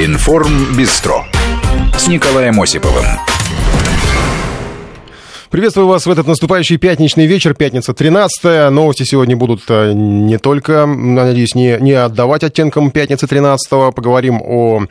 Информ Бистро с Николаем Осиповым. Приветствую вас в этот наступающий пятничный вечер, пятница 13 Новости сегодня будут э, не только, надеюсь, не, не отдавать оттенкам пятницы 13 Поговорим о,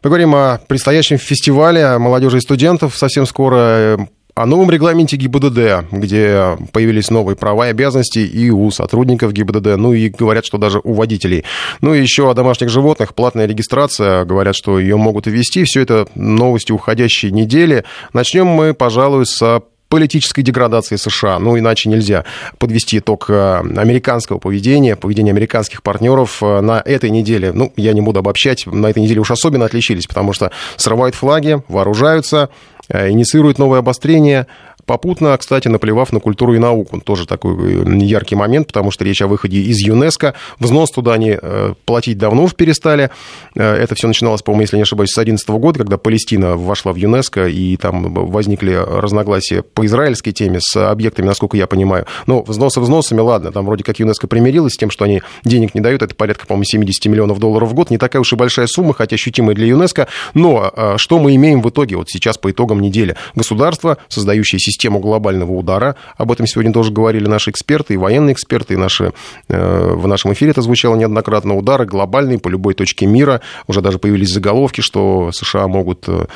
поговорим о предстоящем фестивале молодежи и студентов совсем скоро о новом регламенте ГИБДД, где появились новые права и обязанности и у сотрудников ГИБДД, ну и говорят, что даже у водителей. Ну и еще о домашних животных, платная регистрация, говорят, что ее могут ввести. Все это новости уходящей недели. Начнем мы, пожалуй, с политической деградации США. Ну, иначе нельзя подвести итог э, американского поведения, поведения американских партнеров э, на этой неделе. Ну, я не буду обобщать, на этой неделе уж особенно отличились, потому что срывают флаги, вооружаются, э, инициируют новые обострения, попутно, кстати, наплевав на культуру и науку. Тоже такой э, яркий момент, потому что речь о выходе из ЮНЕСКо. Взнос туда они э, платить давно уж перестали. Э, это все начиналось, по-моему, если не ошибаюсь, с 2011 года, когда Палестина вошла в ЮНЕСКо, и там возникли разногласия по израильской теме с объектами, насколько я понимаю. Но взносы взносами, ладно, там вроде как ЮНЕСКо примирилась с тем, что они денег не дают, это порядка, по-моему, 70 миллионов долларов в год, не такая уж и большая сумма, хотя ощутимая для ЮНЕСКо. Но что мы имеем в итоге вот сейчас по итогам недели? Государство, создающее систему систему глобального удара. Об этом сегодня тоже говорили наши эксперты, и военные эксперты, и наши, э, в нашем эфире это звучало неоднократно. Удары глобальные по любой точке мира. Уже даже появились заголовки, что США могут э,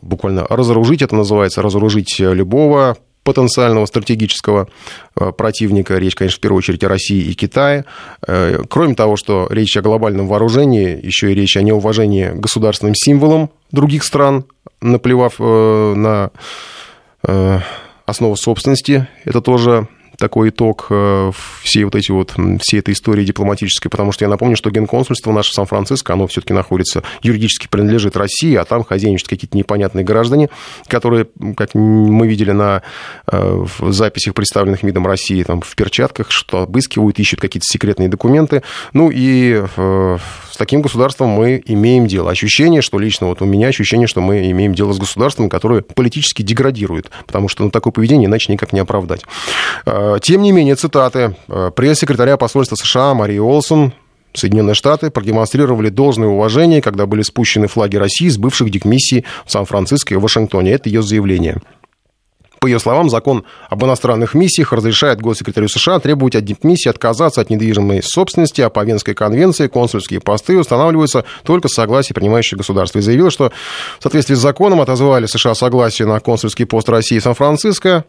буквально разоружить, это называется, разоружить любого потенциального стратегического э, противника. Речь, конечно, в первую очередь о России и Китае. Кроме того, что речь о глобальном вооружении, еще и речь о неуважении государственным символам других стран, наплевав на основа собственности. Это тоже такой итог э, всей вот эти вот, всей этой истории дипломатической, потому что я напомню, что генконсульство наше Сан-Франциско, оно все-таки находится, юридически принадлежит России, а там хозяйничают какие-то непонятные граждане, которые, как мы видели на э, в записях, представленных МИДом России, там в перчатках, что обыскивают, ищут какие-то секретные документы. Ну и э, с таким государством мы имеем дело. Ощущение, что лично вот у меня ощущение, что мы имеем дело с государством, которое политически деградирует, потому что ну, такое поведение иначе никак не оправдать. Э, тем не менее, цитаты. Э, пресс-секретаря посольства США Марии Олсон Соединенные Штаты продемонстрировали должное уважение, когда были спущены флаги России с бывших дикмиссий в Сан-Франциско и Вашингтоне. Это ее заявление. По ее словам, закон об иностранных миссиях разрешает госсекретарю США требовать от дипмиссии отказаться от недвижимой собственности, а по Венской конвенции консульские посты устанавливаются только с согласия принимающего государства. И заявил, что в соответствии с законом отозвали США согласие на консульский пост России в Сан-Франциско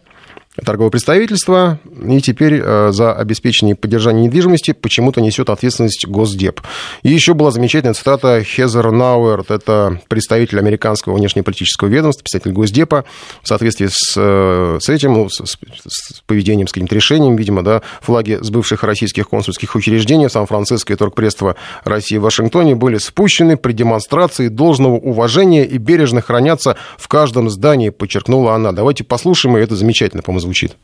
торговое представительство, и теперь э, за обеспечение и поддержание недвижимости почему-то несет ответственность Госдеп. И еще была замечательная цитата Хезер Науэрт, это представитель американского внешнеполитического ведомства, представитель Госдепа, в соответствии с, э, с этим, ну, с, с поведением, с каким-то решением, видимо, да, флаги с бывших российских консульских учреждений в Сан-Франциско и торгпредства России в Вашингтоне были спущены при демонстрации должного уважения и бережно хранятся в каждом здании, подчеркнула она. Давайте послушаем, и это замечательно, по-моему, звучит.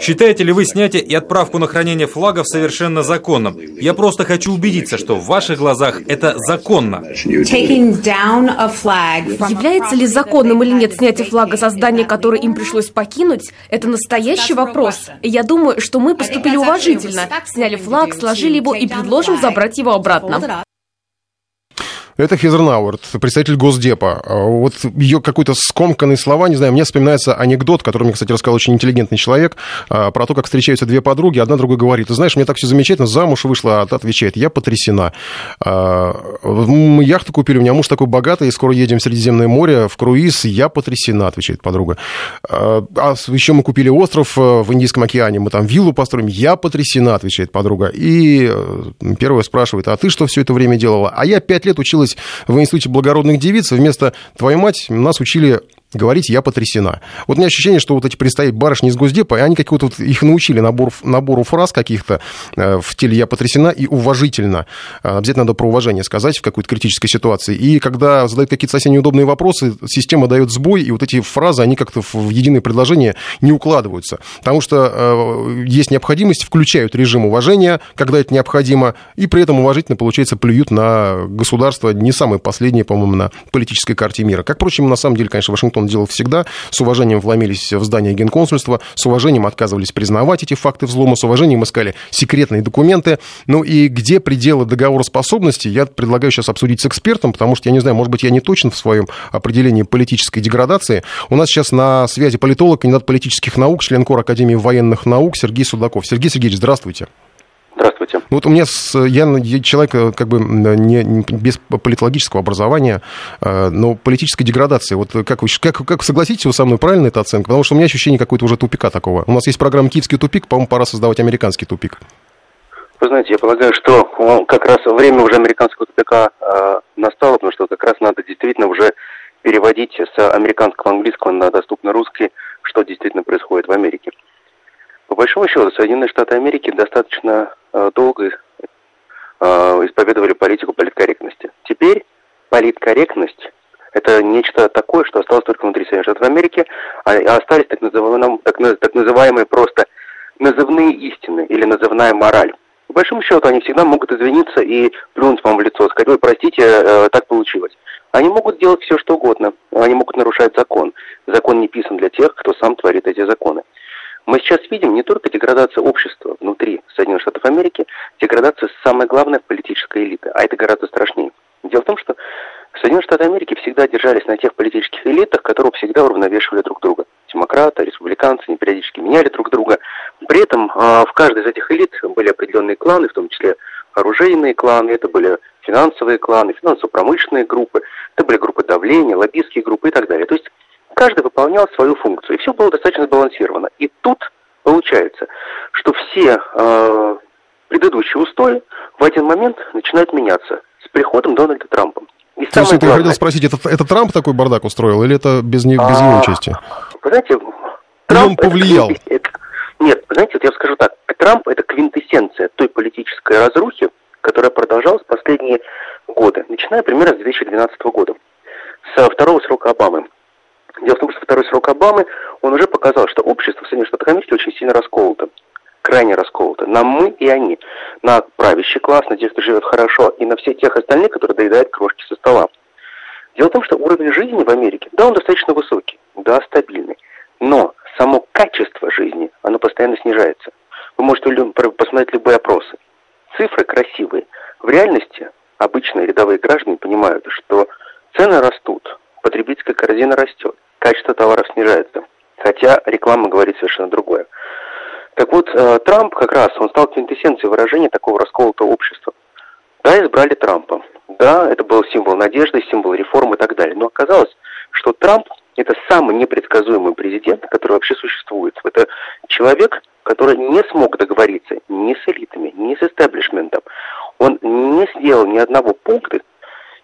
Считаете ли вы снятие и отправку на хранение флагов совершенно законным? Я просто хочу убедиться, что в ваших глазах это законно. Является ли законным или нет снятие флага со здания, которое им пришлось покинуть? Это настоящий вопрос. Я думаю, что мы поступили уважительно. Сняли флаг, сложили его и предложим забрать его обратно. Это Хизернауэрт, представитель Госдепа. А вот ее какой-то скомканные слова, не знаю, мне вспоминается анекдот, который мне, кстати, рассказал очень интеллигентный человек, а, про то, как встречаются две подруги, одна другой говорит, ты знаешь, мне так все замечательно, замуж вышла, а та отвечает, я потрясена. А, мы яхту купили, у меня муж такой богатый, скоро едем в Средиземное море, в круиз, я потрясена, отвечает подруга. А еще мы купили остров э, в Индийском океане, мы там виллу построим, я потрясена, отвечает подруга. И э, первая спрашивает, а ты что все это время делала? А я пять лет училась в Институте благородных девиц, вместо «твою мать» нас учили говорить «я потрясена». Вот у меня ощущение, что вот эти предстоят барышни из Госдепа, они как-то вот их научили набор, набору фраз каких-то э, в теле «я потрясена» и уважительно. Э, обязательно надо про уважение сказать в какой-то критической ситуации. И когда задают какие-то совсем неудобные вопросы, система дает сбой, и вот эти фразы, они как-то в единое предложение не укладываются. Потому что э, есть необходимость, включают режим уважения, когда это необходимо, и при этом уважительно, получается, плюют на государство не самое последнее, по-моему, на политической карте мира. Как, впрочем, на самом деле, конечно, Вашингтон он делал всегда, с уважением вломились в здание генконсульства, с уважением отказывались признавать эти факты взлома, с уважением искали секретные документы. Ну и где пределы договороспособности, я предлагаю сейчас обсудить с экспертом, потому что, я не знаю, может быть, я не точен в своем определении политической деградации. У нас сейчас на связи политолог, кандидат политических наук, член Кор Академии военных наук Сергей Судаков. Сергей Сергеевич, здравствуйте. Здравствуйте. Вот у меня с, я человек э, как бы не, без политологического образования, э, но политической деградации. Вот как вы, как, как согласитесь вы со мной, правильно эта оценка? Потому что у меня ощущение какой-то уже тупика такого. У нас есть программа «Киевский тупик», по-моему, пора создавать американский тупик. Вы знаете, я полагаю, что ну, как раз время уже американского тупика э, настало, потому что как раз надо действительно уже переводить с американского английского на доступно русский, что действительно происходит в Америке. По большому счету, Соединенные Штаты Америки достаточно э, долго э, исповедовали политику политкорректности. Теперь политкорректность – это нечто такое, что осталось только внутри Соединенных Штатов Америки, а, остались так называемые, так называемые просто назывные истины или назывная мораль. По большому счету, они всегда могут извиниться и плюнуть вам в лицо, сказать, ой, простите, э, так получилось. Они могут делать все, что угодно. Они могут нарушать закон. Закон не писан для тех, кто сам творит эти законы. Мы сейчас видим не только деградацию общества внутри Соединенных Штатов Америки, деградацию самой главной политической элиты, а это гораздо страшнее. Дело в том, что Соединенные Штаты Америки всегда держались на тех политических элитах, которые всегда уравновешивали друг друга. Демократы, республиканцы, они периодически меняли друг друга. При этом э, в каждой из этих элит были определенные кланы, в том числе оружейные кланы, это были финансовые кланы, финансово-промышленные группы, это были группы давления, лоббистские группы и так далее. То есть каждый выполнял свою функцию, и все было достаточно сбалансировано. И тут получается, что все э, предыдущие устои в один момент начинают меняться с приходом Дональда Трампа. И То есть, главное... я хотел спросить, это, это Трамп такой бардак устроил, или это без, не, без его а, участия? Вы знаете, Трамп... он повлиял? Это, это, нет, знаете, вот я скажу так. Трамп – это квинтэссенция той политической разрухи, которая продолжалась последние годы, начиная примерно с 2012 года, со второго срока Обамы. Дело в том, что второй срок Обамы, он уже показал, что общество в Соединенных Штатах Америки очень сильно расколото. Крайне расколото. На мы и они. На правящий класс, на тех, кто живет хорошо, и на всех тех остальных, которые доедают крошки со стола. Дело в том, что уровень жизни в Америке, да, он достаточно высокий, да, стабильный. Но само качество жизни, оно постоянно снижается. Вы можете посмотреть любые опросы. Цифры красивые. В реальности обычные рядовые граждане понимают, что цены растут, потребительская корзина растет, качество товаров снижается. Хотя реклама говорит совершенно другое. Так вот, э, Трамп как раз, он стал квинтэссенцией выражения такого расколотого общества. Да, избрали Трампа. Да, это был символ надежды, символ реформы и так далее. Но оказалось, что Трамп это самый непредсказуемый президент, который вообще существует. Это человек, который не смог договориться ни с элитами, ни с истеблишментом. Он не сделал ни одного пункта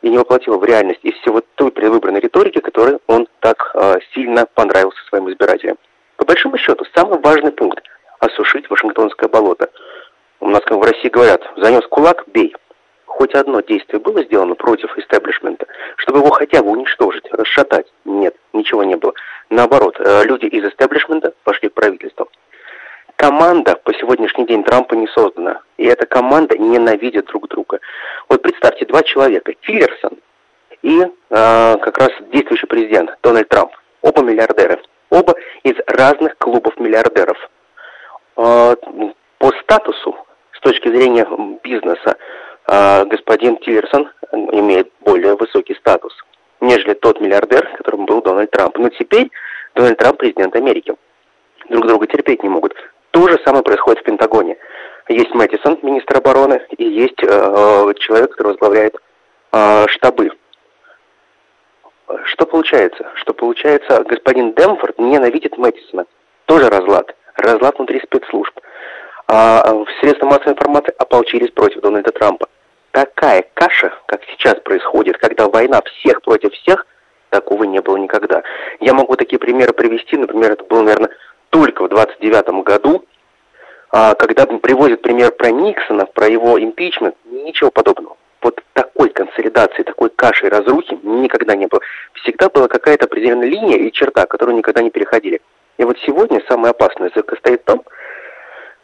и не воплотил в реальность из всего той предвыборной риторики, которой он так э, сильно понравился своим избирателям. По большому счету, самый важный пункт – осушить Вашингтонское болото. У нас, как в России говорят, занес кулак – бей хоть одно действие было сделано против истеблишмента, чтобы его хотя бы уничтожить, расшатать? Нет, ничего не было. Наоборот, э, люди из истеблишмента пошли к правительству. Команда по сегодняшний день Трампа не создана. И эта команда ненавидит друг друга. Вот представьте, два человека, Тиллерсон и э, как раз действующий президент Дональд Трамп. Оба миллиардеры. Оба из разных клубов миллиардеров. Э, по статусу, с точки зрения бизнеса, а господин Тиллерсон имеет более высокий статус, нежели тот миллиардер, которым был Дональд Трамп. Но теперь Дональд Трамп президент Америки. Друг друга терпеть не могут. То же самое происходит в Пентагоне. Есть Мэттисон, министр обороны, и есть э, человек, который возглавляет э, штабы. Что получается? Что получается, господин Демфорд ненавидит Мэттисона. Тоже разлад. Разлад внутри спецслужб. А в средства массовой информации ополчились против Дональда Трампа такая каша, как сейчас происходит, когда война всех против всех, такого не было никогда. Я могу такие примеры привести, например, это было, наверное, только в 29 году, а, когда приводят пример про Никсона, про его импичмент, ничего подобного. Вот такой консолидации, такой каши и разрухи никогда не было. Всегда была какая-то определенная линия и черта, которую никогда не переходили. И вот сегодня самое опасное состоит в том,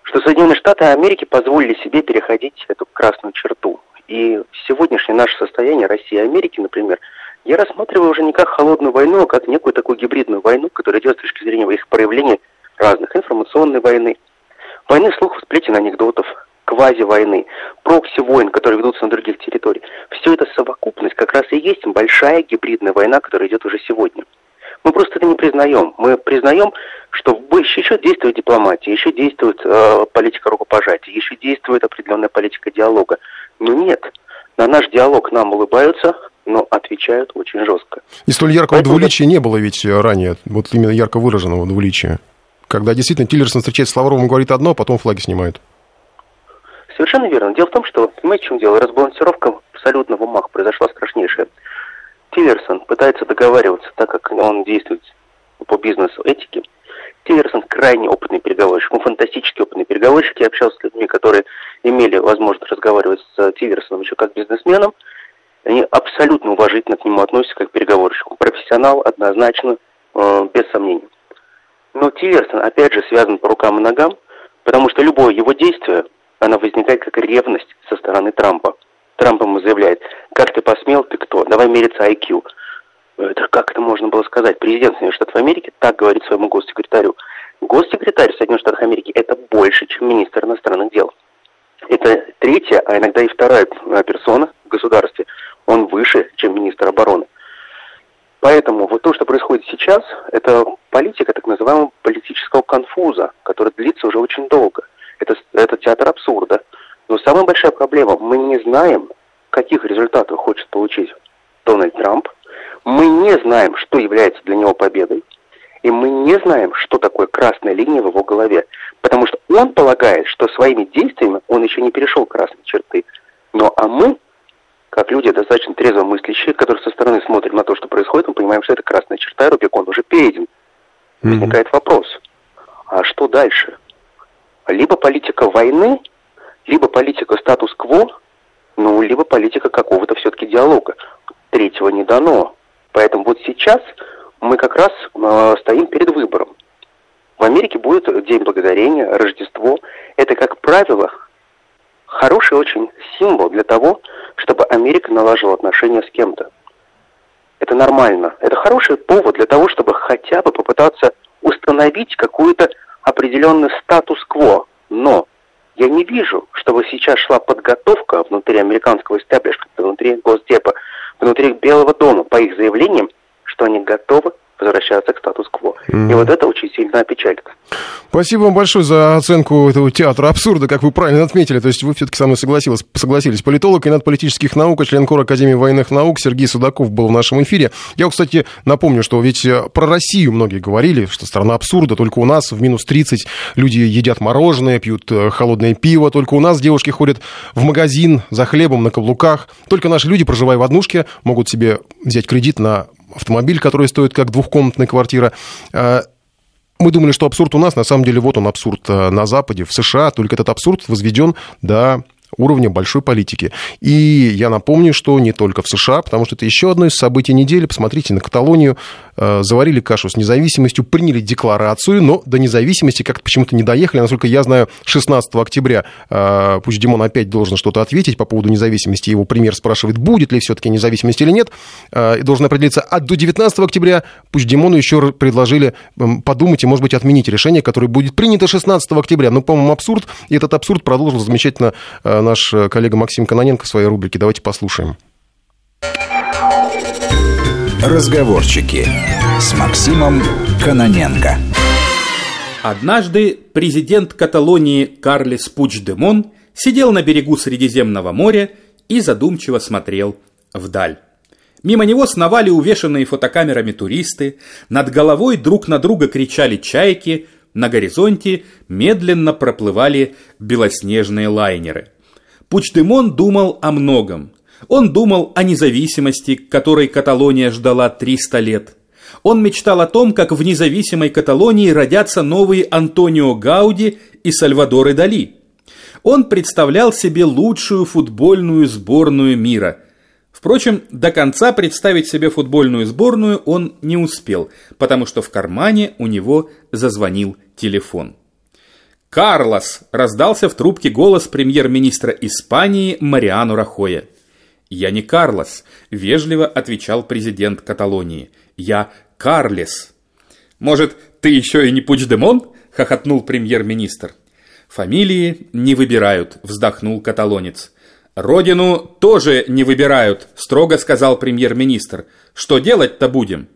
что Соединенные Штаты Америки позволили себе переходить эту красную черту. И сегодняшнее наше состояние России и Америки, например, я рассматриваю уже не как холодную войну, а как некую такую гибридную войну, которая идет с точки зрения их проявлений разных, информационной войны, войны слухов, сплетен, анекдотов, квази-войны, прокси-войн, которые ведутся на других территориях. Все это совокупность как раз и есть большая гибридная война, которая идет уже сегодня. Мы просто это не признаем. Мы признаем, что еще действует дипломатия, еще действует э, политика рукопожатия, еще действует определенная политика диалога. Но нет, на наш диалог нам улыбаются, но отвечают очень жестко. И столь яркого Поэтому... двуличия не было ведь ранее, вот именно ярко выраженного двуличия. Когда действительно Тиллерсон встречается с Лавровым, говорит одно, а потом флаги снимают. Совершенно верно. Дело в том, что, понимаете, в чем дело? Разбалансировка абсолютно в умах произошла страшнейшая. Тиллерсон пытается договариваться, так как он действует по бизнесу этики. Тиллерсон крайне опытный переговорщик, он фантастически опытный переговорщик. Я общался с людьми, которые имели возможность разговаривать с Тиллерсоном еще как бизнесменом. Они абсолютно уважительно к нему относятся как к переговорщику. Профессионал однозначно, э, без сомнений. Но Тиллерсон, опять же, связан по рукам и ногам, потому что любое его действие она возникает как ревность со стороны Трампа. Трамп ему заявляет, как ты посмел, ты кто, давай мериться IQ. Это как это можно было сказать? Президент Соединенных Штатов Америки так говорит своему госсекретарю. Госсекретарь Соединенных Штатов Америки это больше, чем министр иностранных дел. Это третья, а иногда и вторая персона в государстве. Он выше, чем министр обороны. Поэтому вот то, что происходит сейчас, это политика так называемого политического конфуза, который длится уже очень долго это, это театр абсурда. Но самая большая проблема, мы не знаем, каких результатов хочет получить Дональд Трамп. Мы не знаем, что является для него победой. И мы не знаем, что такое красная линия в его голове. Потому что он полагает, что своими действиями он еще не перешел красные черты. Но а мы, как люди достаточно трезво мыслящие, которые со стороны смотрим на то, что происходит, мы понимаем, что это красная черта, Рубикон уже перейден. Mm-hmm. Возникает вопрос, а что дальше? либо политика войны, либо политика статус-кво, ну, либо политика какого-то все-таки диалога. Третьего не дано. Поэтому вот сейчас мы как раз э, стоим перед выбором. В Америке будет День Благодарения, Рождество. Это, как правило, хороший очень символ для того, чтобы Америка наложила отношения с кем-то. Это нормально. Это хороший повод для того, чтобы хотя бы попытаться установить какую-то определенный статус-кво, но я не вижу, чтобы сейчас шла подготовка внутри американского истеблишмента, внутри Госдепа, внутри Белого дома, по их заявлениям, что они готовы возвращаться к статус-кво. Mm-hmm. И вот это очень сильно опечалит. Спасибо вам большое за оценку этого театра абсурда, как вы правильно отметили. То есть вы все-таки со мной согласились, согласились. Политолог и над политических наук, член Кор Академии военных наук Сергей Судаков был в нашем эфире. Я, кстати, напомню, что ведь э, про Россию многие говорили, что страна абсурда, только у нас в минус 30 люди едят мороженое, пьют э, холодное пиво, только у нас девушки ходят в магазин за хлебом на каблуках, только наши люди, проживая в однушке, могут себе взять кредит на автомобиль, который стоит как двухкомнатная квартира. А, мы думали, что абсурд у нас, на самом деле вот он абсурд а, на Западе, в США, только этот абсурд возведен до уровня большой политики. И я напомню, что не только в США, потому что это еще одно из событий недели. Посмотрите на Каталонию. Э, заварили кашу с независимостью, приняли декларацию, но до независимости как-то почему-то не доехали. Насколько я знаю, 16 октября э, пусть Димон опять должен что-то ответить по поводу независимости. Его премьер спрашивает, будет ли все-таки независимость или нет. Э, и должен определиться. А до 19 октября пусть Димону еще предложили подумать и, может быть, отменить решение, которое будет принято 16 октября. Ну, по-моему, абсурд. И этот абсурд продолжил замечательно наш коллега Максим Каноненко в своей рубрике. Давайте послушаем. Разговорчики с Максимом Каноненко. Однажды президент Каталонии Карлес Пучдемон сидел на берегу Средиземного моря и задумчиво смотрел вдаль. Мимо него сновали увешанные фотокамерами туристы, над головой друг на друга кричали чайки, на горизонте медленно проплывали белоснежные лайнеры. Пучдемон думал о многом. Он думал о независимости, которой Каталония ждала 300 лет. Он мечтал о том, как в независимой Каталонии родятся новые Антонио Гауди и Сальвадоры Дали. Он представлял себе лучшую футбольную сборную мира. Впрочем, до конца представить себе футбольную сборную он не успел, потому что в кармане у него зазвонил телефон. «Карлос!» – раздался в трубке голос премьер-министра Испании Мариану Рахоя. «Я не Карлос», — вежливо отвечал президент Каталонии. «Я Карлес». «Может, ты еще и не Пучдемон?» — хохотнул премьер-министр. «Фамилии не выбирают», — вздохнул каталонец. «Родину тоже не выбирают», — строго сказал премьер-министр. «Что делать-то будем?»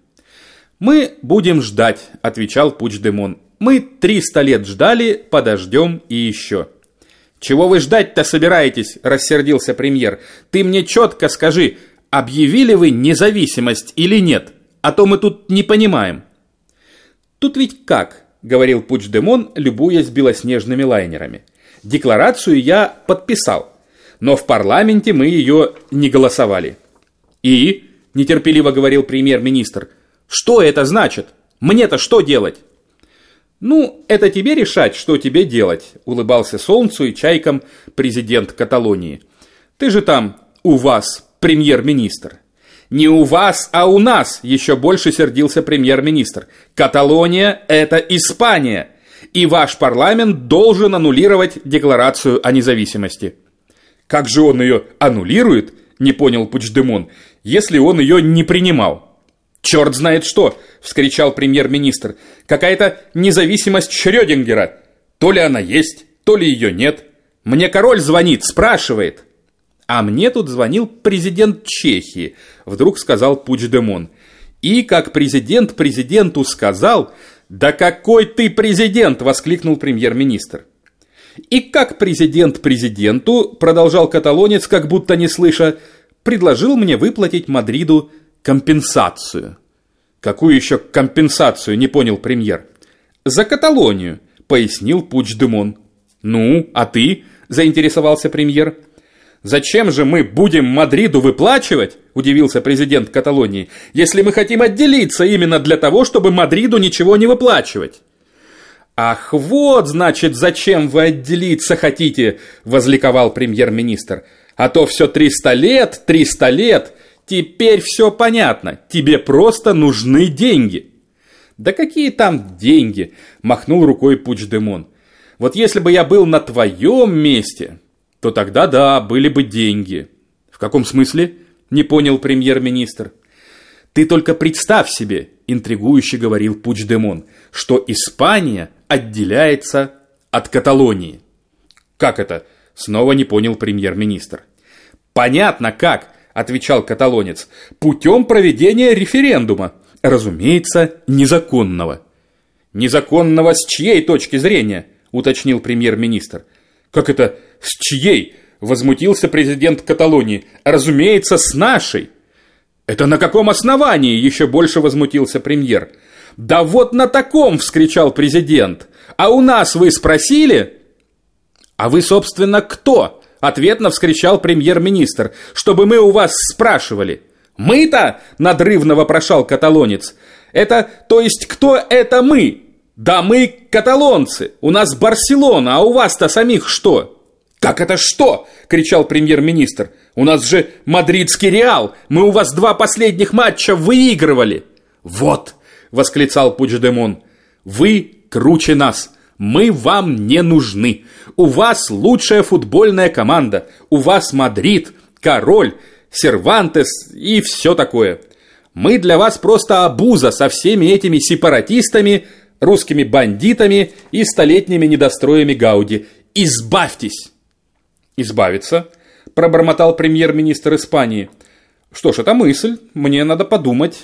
«Мы будем ждать», — отвечал Пучдемон. «Мы триста лет ждали, подождем и еще». «Чего вы ждать-то собираетесь?» – рассердился премьер. «Ты мне четко скажи, объявили вы независимость или нет? А то мы тут не понимаем». «Тут ведь как?» – говорил Пучдемон, любуясь белоснежными лайнерами. «Декларацию я подписал, но в парламенте мы ее не голосовали». «И?» – нетерпеливо говорил премьер-министр. «Что это значит? Мне-то что делать?» «Ну, это тебе решать, что тебе делать», – улыбался Солнцу и Чайкам президент Каталонии. «Ты же там у вас премьер-министр». «Не у вас, а у нас!» – еще больше сердился премьер-министр. «Каталония – это Испания, и ваш парламент должен аннулировать декларацию о независимости». «Как же он ее аннулирует?» – не понял Пучдемон, – «если он ее не принимал». «Черт знает что!» – вскричал премьер-министр. «Какая-то независимость Шрёдингера. То ли она есть, то ли ее нет. Мне король звонит, спрашивает». «А мне тут звонил президент Чехии», – вдруг сказал Пучдемон. «И как президент президенту сказал...» «Да какой ты президент!» – воскликнул премьер-министр. «И как президент президенту, – продолжал каталонец, как будто не слыша, – предложил мне выплатить Мадриду компенсацию. Какую еще компенсацию, не понял премьер. За Каталонию, пояснил Пучдемон. Ну, а ты? Заинтересовался премьер. Зачем же мы будем Мадриду выплачивать, удивился президент Каталонии, если мы хотим отделиться именно для того, чтобы Мадриду ничего не выплачивать? «Ах, вот, значит, зачем вы отделиться хотите!» – возликовал премьер-министр. «А то все триста лет, триста лет, Теперь все понятно, тебе просто нужны деньги. Да какие там деньги, махнул рукой Пучдемон. Вот если бы я был на твоем месте, то тогда да, были бы деньги. В каком смысле? Не понял премьер-министр. Ты только представь себе, интригующе говорил Пучдемон, что Испания отделяется от Каталонии. Как это? Снова не понял премьер-министр. Понятно как отвечал каталонец, путем проведения референдума, разумеется, незаконного. Незаконного с чьей точки зрения, уточнил премьер-министр. Как это с чьей? Возмутился президент Каталонии. Разумеется, с нашей. Это на каком основании? Еще больше возмутился премьер. Да вот на таком, вскричал президент. А у нас вы спросили? А вы, собственно, кто? Ответно вскричал премьер-министр, чтобы мы у вас спрашивали. Мы-то, надрывно вопрошал каталонец. Это, то есть, кто это мы? Да мы каталонцы, у нас Барселона, а у вас-то самих что? Как это что? кричал премьер-министр. У нас же мадридский Реал, мы у вас два последних матча выигрывали. Вот, восклицал Пучдемон, вы круче нас. Мы вам не нужны. У вас лучшая футбольная команда. У вас Мадрид, Король, Сервантес и все такое. Мы для вас просто обуза со всеми этими сепаратистами, русскими бандитами и столетними недостроями Гауди. Избавьтесь!» «Избавиться?» – пробормотал премьер-министр Испании. «Что ж, это мысль, мне надо подумать».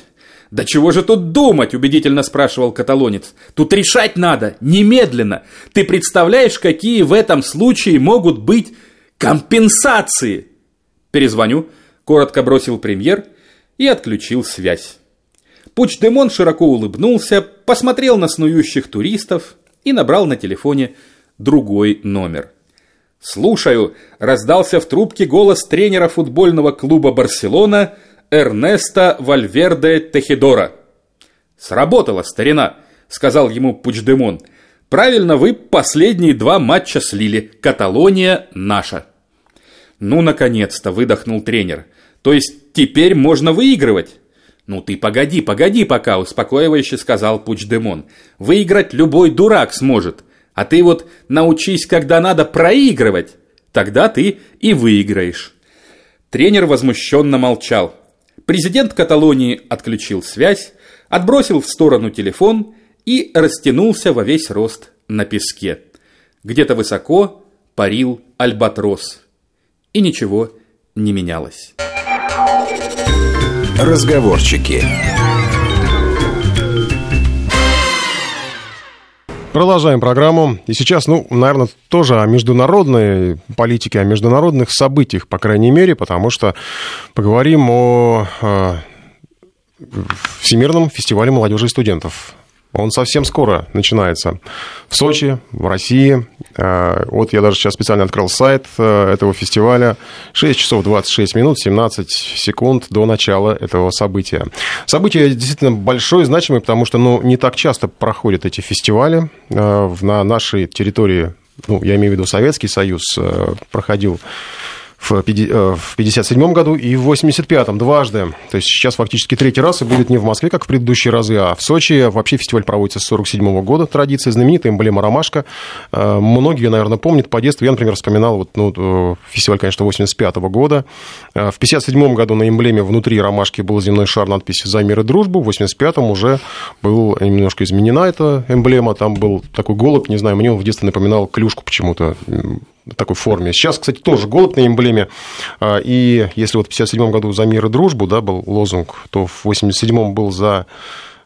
«Да чего же тут думать?» – убедительно спрашивал каталонец. «Тут решать надо, немедленно. Ты представляешь, какие в этом случае могут быть компенсации?» «Перезвоню», – коротко бросил премьер и отключил связь. Пучдемон широко улыбнулся, посмотрел на снующих туристов и набрал на телефоне другой номер. «Слушаю», – раздался в трубке голос тренера футбольного клуба «Барселона» Эрнеста Вальверде Техидора. «Сработало, старина», — сказал ему Пучдемон. «Правильно вы последние два матча слили. Каталония наша». «Ну, наконец-то», — выдохнул тренер. «То есть теперь можно выигрывать?» «Ну ты погоди, погоди пока», — успокаивающе сказал Пучдемон. «Выиграть любой дурак сможет. А ты вот научись, когда надо проигрывать. Тогда ты и выиграешь». Тренер возмущенно молчал. Президент Каталонии отключил связь, отбросил в сторону телефон и растянулся во весь рост на песке. Где-то высоко парил альбатрос. И ничего не менялось. Разговорчики. Продолжаем программу. И сейчас, ну, наверное, тоже о международной политике, о международных событиях, по крайней мере, потому что поговорим о, о Всемирном фестивале молодежи и студентов. Он совсем скоро начинается в Сочи, в России. Э, вот я даже сейчас специально открыл сайт э, этого фестиваля. 6 часов 26 минут 17 секунд до начала этого события. Событие действительно большое значимое, потому что ну, не так часто проходят эти фестивали. Э, на нашей территории, ну, я имею в виду Советский Союз, проходил в 1957 э, году и в 1985 дважды. То есть сейчас фактически третий раз и будет не в Москве, как в предыдущие разы, а в Сочи. Вообще фестиваль проводится с 1947 года. Традиция знаменитая, эмблема «Ромашка». Э, многие, наверное, помнят по детству. Я, например, вспоминал вот, ну, э, фестиваль, конечно, 1985 года. В 1957 году на эмблеме внутри «Ромашки» был земной шар, надпись «За мир и дружбу». В 1985 уже был немножко изменена эта эмблема. Там был такой голубь, не знаю, мне он в детстве напоминал клюшку почему-то такой форме. Сейчас, кстати, тоже голод на эмблеме. А, и если вот в 1957 году за мир и дружбу да, был лозунг, то в 1987 был за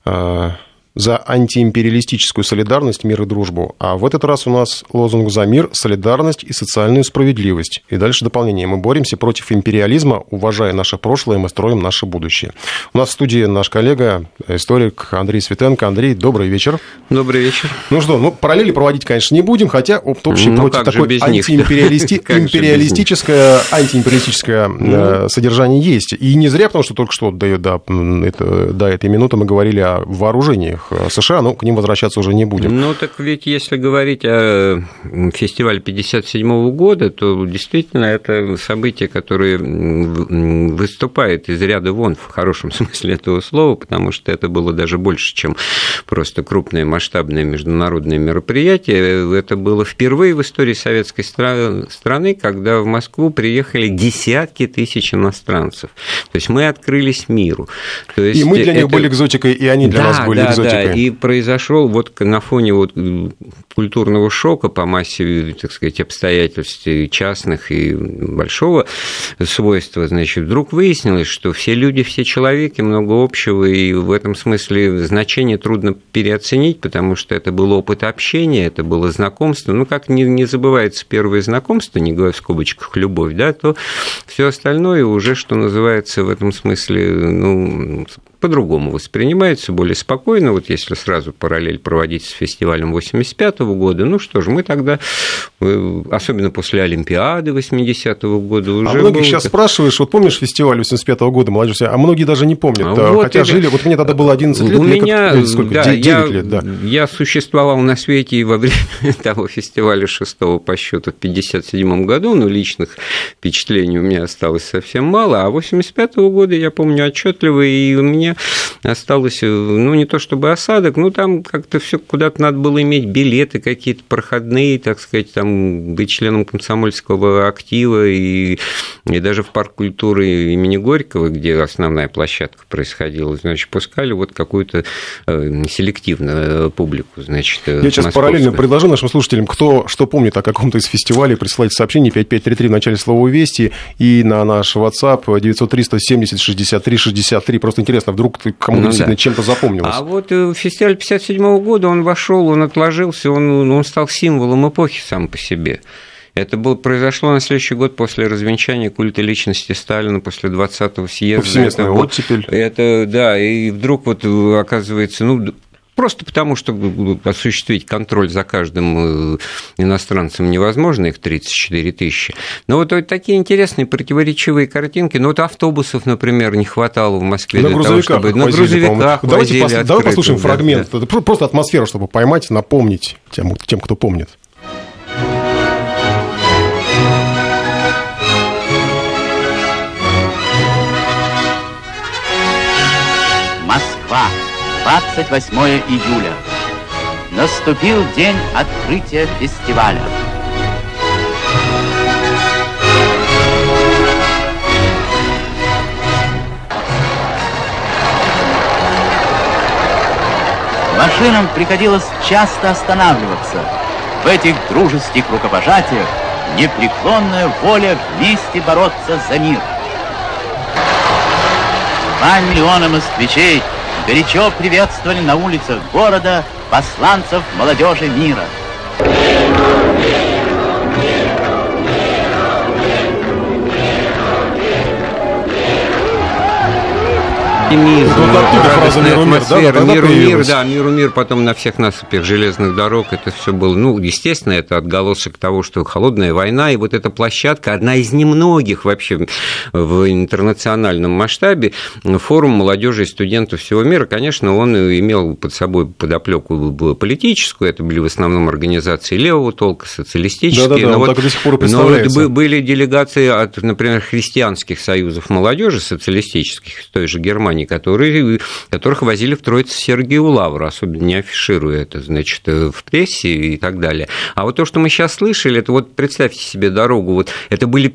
а, за антиимпериалистическую солидарность, мир и дружбу. А в этот раз у нас лозунг за мир, солидарность и социальную справедливость. И дальше дополнение. Мы боремся против империализма, уважая наше прошлое, мы строим наше будущее. У нас в студии наш коллега, историк Андрей Светенко. Андрей, добрый вечер. Добрый вечер. Ну что, ну параллели проводить, конечно, не будем, хотя опыт общий ну, против такой антиимпериалистическое, антиимпериалистическое ну. содержание есть. И не зря, потому что только что до, до, до этой минуты мы говорили о вооружениях Э, США, но к ним возвращаться уже не будем. Ну, так ведь если говорить о фестивале 57 года, то действительно это событие, которое выступает из ряда вон в хорошем смысле этого слова, потому что это было даже больше, чем просто крупное масштабное международное мероприятие. Это было впервые в истории советской страны, когда в Москву приехали десятки тысяч иностранцев. То есть мы открылись миру. То есть и мы для это... них были экзотикой, и они для да, нас были да, экзотикой. Да, и произошел вот на фоне вот культурного шока по массе, так сказать, обстоятельств и частных и большого свойства, значит, вдруг выяснилось, что все люди, все человеки, много общего, и в этом смысле значение трудно переоценить, потому что это был опыт общения, это было знакомство. Ну, как не, не забывается первое знакомство, не говоря в скобочках любовь, да, то все остальное уже, что называется, в этом смысле, ну, по-другому воспринимается, более спокойно. Вот если сразу параллель проводить с фестивалем 85 -го года, ну что ж, мы тогда, э, особенно после Олимпиады 80-го года, уже... А многих сейчас спрашиваешь, вот помнишь фестиваль 85 -го года, молодежь, а многие даже не помнят, а вот хотя это... жили, вот мне тогда было 11 лет, У меня, как, сколько, да, 9 я, лет, да. Я существовал на свете и во время того фестиваля шестого по счету в 57 году, но личных впечатлений у меня осталось совсем мало, а 85 -го года я помню отчетливо, и у меня меня осталось, э, ну, не то чтобы осадок, ну, там как-то все куда-то надо было иметь билеты какие-то проходные, так сказать, там, быть членом комсомольского актива, и, и даже в парк культуры имени Горького, где основная площадка происходила, значит, пускали вот какую-то э, селективную публику, значит, э, Я сейчас параллельно предложу нашим слушателям, кто что помнит о каком-то из фестивалей, присылайте сообщение 5533 в начале слова «Вести» и на наш WhatsApp 903 170 63 63. Просто интересно, вдруг ты кому-то ну, действительно да. чем-то запомнилось. А вот э, фестиваль 57 года, он вошел, он отложился, он, он стал символом эпохи сам по себе. Это было, произошло на следующий год после развенчания культа личности Сталина, после 20-го съезда. Повсеместная оттепель. Это, да, и вдруг вот э, оказывается, ну, Просто потому, что осуществить контроль за каждым э, иностранцем невозможно, их 34 тысячи. Но вот, вот такие интересные противоречивые картинки. Ну, вот автобусов, например, не хватало в Москве на для того, чтобы... На грузовиках Давайте пос... Давай послушаем да, фрагмент. Да. Просто атмосферу, чтобы поймать, напомнить тем, тем кто помнит. Москва. 28 июля. Наступил день открытия фестиваля. Машинам приходилось часто останавливаться. В этих дружеских рукопожатиях непреклонная воля вместе бороться за мир. Два миллиона москвичей – горячо приветствовали на улицах города посланцев молодежи мира. Оптимизм, Вот оттуда фраза радостная «Миру мир», да, атмосфера, тогда миру мир, да, миру мир, потом на всех насыпях железных дорог это все было, ну, естественно, это отголосок того, что холодная война, и вот эта площадка, одна из немногих вообще в интернациональном масштабе, форум молодежи и студентов всего мира, конечно, он имел под собой подоплеку политическую, это были в основном организации левого толка, социалистические, Да-да-да, но вот- так до сих пор но бы- были делегации от, например, христианских союзов молодежи, социалистических, той же Германии, которые, которых возили в Троице Сергию Лавру, особенно не афишируя это, значит, э, в прессе и так далее. А вот то, что мы сейчас слышали, это вот представьте себе дорогу, вот это были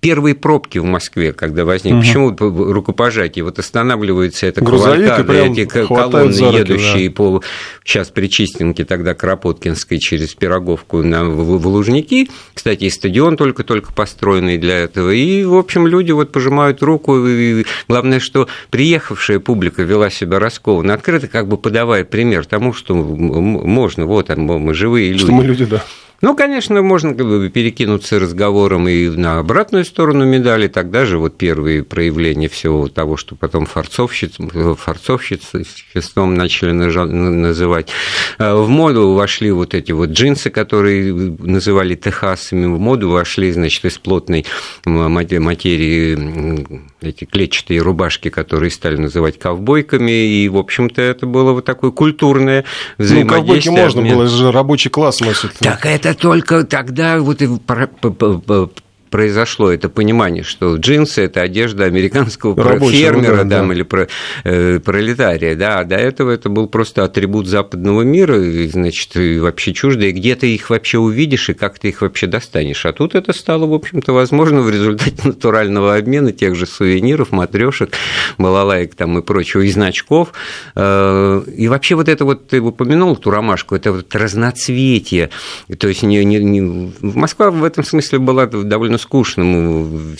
первые пробки в Москве, когда возник. Почему п- рукопожатие? Вот останавливается эта кавалькада, эти колонны, руки, едущие по сейчас Причистенке, тогда Кропоткинской через Пироговку на, в, в Лужники. Кстати, и стадион только-только построенный для этого. И, в общем, люди вот пожимают руку. И главное, что приехавшая публика вела себя раскованно, открыто, как бы подавая пример тому, что можно, вот мы живые люди. Что мы люди, да. Ну, конечно, можно бы перекинуться разговором и на обратную сторону медали. Тогда же вот первые проявления всего того, что потом форцовщиц, форцовщичеством начали называть. Э, В моду вошли вот эти вот джинсы, которые называли техасами. В моду вошли, значит, из плотной материи эти клетчатые рубашки, которые стали называть ковбойками. И, в общем-то, это было вот такое культурное Ну, взаимодействие. ковбойки можно было, это же рабочий класс носит. Так это только тогда вот и произошло это понимание, что джинсы – это одежда американского Рабочего, фермера да, там, да. или про, э, пролетария. Да, а до этого это был просто атрибут западного мира, и, значит, и вообще чуждо, и где ты их вообще увидишь, и как ты их вообще достанешь. А тут это стало, в общем-то, возможно в результате натурального обмена тех же сувениров, матрешек, балалаек там и прочего, и значков. Э, И вообще вот это вот, ты упомянул эту ромашку, это вот разноцветие, то есть не, не, не- Москва в этом смысле была довольно скучным,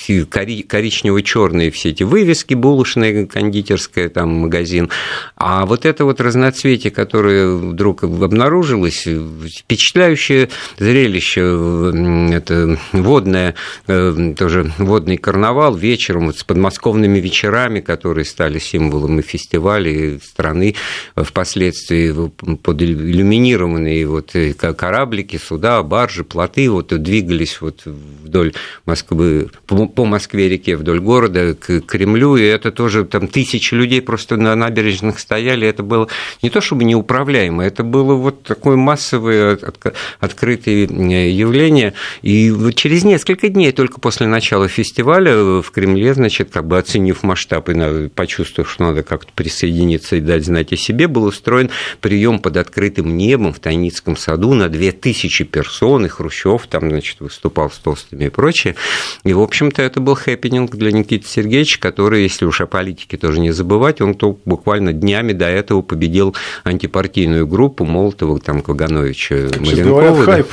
коричнево-черные все эти вывески, булочная, кондитерская, там, магазин, а вот это вот разноцветие, которое вдруг обнаружилось, впечатляющее зрелище, это водное, э, тоже водный карнавал вечером вот с подмосковными вечерами, которые стали символом и фестиваля, и страны впоследствии под иллюминированные вот э, кораблики, суда, баржи, плоты вот двигались вот вдоль Москвы, по Москве-реке, вдоль города, к Кремлю, и это тоже там тысячи людей просто на набережных стояли, это было не то чтобы неуправляемо, это было вот такое массовое от- открытое э, явление, и вот через несколько дней, только после начала фестиваля в Кремле, значит, как бы оценив масштаб и почувствовав, что надо как-то присоединиться и дать знать о себе, был устроен прием под открытым небом в Тайницком саду. На 2000 персон, и Хрущев там, значит, выступал с тостами и прочее. И, в общем-то, это был хэппенинг для Никиты Сергеевича, который, если уж о политике тоже не забывать, он то буквально днями до этого победил антипартийную группу Молотова, там, Кагановича, Маленкова. да. хайп.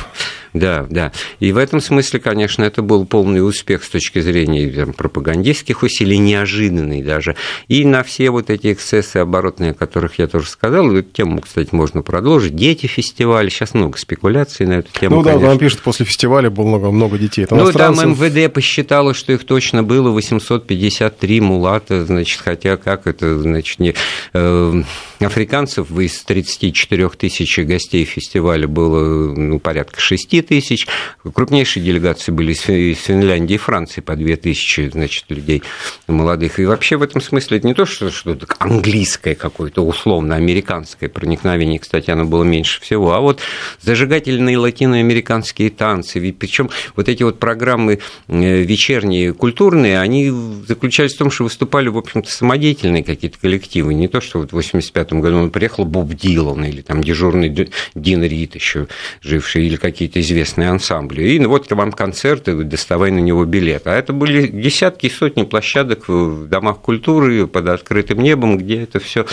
Да, да. И в этом смысле, конечно, это был полный успех с точки зрения там, пропагандистских усилий, неожиданный даже. И на все вот эти эксцессы оборотные, о которых я тоже сказал, эту тему, кстати, можно продолжить. Дети фестиваля, сейчас много спекуляций на эту тему, Ну да, конечно. нам пишут, после фестиваля было много, много детей. Это Ну, там. МВД посчитало, что их точно было 853 мулата, значит, хотя как это, значит, не... э, африканцев из 34 тысяч гостей фестиваля было, ну, порядка 6 тысяч. Крупнейшие делегации были из Финляндии и Франции по 2 тысячи, значит, людей молодых. И вообще в этом смысле это не то, что что-то английское какое-то, условно, американское проникновение, кстати, оно было меньше всего, а вот зажигательные латиноамериканские танцы, причем вот эти вот программы э, вечерние, культурные, они заключались в том, что выступали, в общем-то, самодеятельные какие-то коллективы, не то, что вот в 85 году он приехал Боб Дилан или там дежурный Дин Рид еще живший, или какие-то известные ансамбли. И вот вам концерты, доставай на него билет. А это были десятки и сотни площадок в домах культуры под открытым небом, где это все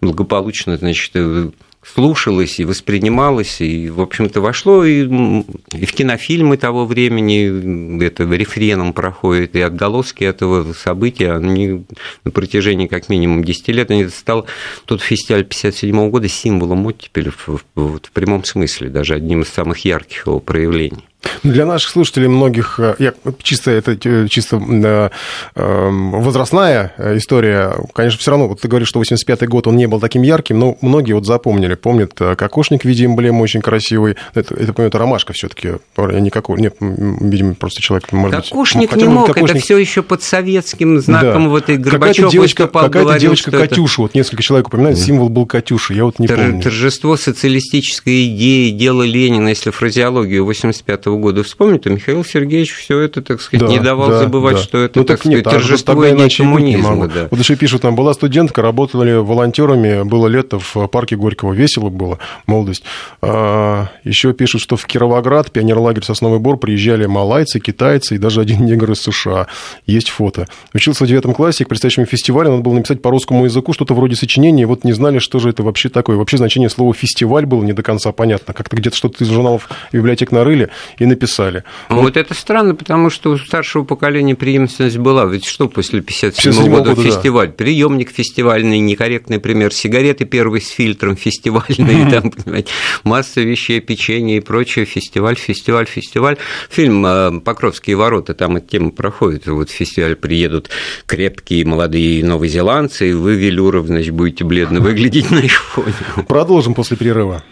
благополучно, значит, э, слушалось и воспринималось, и, в общем-то, вошло и, и в кинофильмы того времени, это рефреном проходит, и отголоски этого события, они на протяжении как минимум 10 лет, они стал тот фестиваль 57 года символом оттепели в, в, в, в прямом смысле, даже одним из самых ярких его проявлений. Для наших слушателей многих, э, я, чисто это э, чисто э, эм, возрастная история, конечно, все равно, вот ты говоришь, что 85-й год он не был таким ярким, но многие вот запомнили, помнят кокошник в виде эмблемы очень красивый, это, это, это ромашка все таки не какой, нет, видимо, просто человек, может кокошник быть... не мог, кокошник... это все еще под советским знаком да. вот и Горбачев девочка, какая-то девочка Катюша, это... вот несколько человек упоминают, символ был Катюша, я вот не Тор- помню. Торжество социалистической идеи, дело Ленина, если фразеологию 85 -го года вспомнить, то Михаил Сергеевич все это, так сказать, да, не давал да, забывать, да. что это, ну, так, так нет, сказать, торжество идеи коммунизма. Да. Вот еще пишут, там была студентка, работали волонтерами, было лето в парке Горького, весело было, молодость. А, еще пишут, что в Кировоград, пионерлагерь Сосновый Бор, приезжали малайцы, китайцы и даже один негр из США. Есть фото. Учился в девятом классе, к предстоящему фестивалю надо было написать по русскому языку что-то вроде сочинения, вот не знали, что же это вообще такое. Вообще значение слова «фестиваль» было не до конца понятно. Как-то где-то что-то из журналов библиотек нарыли и написали писали. Вот. вот это странно, потому что у старшего поколения преемственность была. Ведь что после 57 года, года фестиваль? Да. Приемник фестивальный, некорректный пример. Сигареты первый с фильтром фестивальные, там, понимаете, масса вещей, печенье и прочее. Фестиваль, фестиваль, фестиваль. Фильм э, «Покровские ворота», там эта тема проходит. Вот в фестиваль приедут крепкие молодые новозеландцы, и вы, Велюров, значит, будете бледно выглядеть на их фоне. Продолжим после перерыва.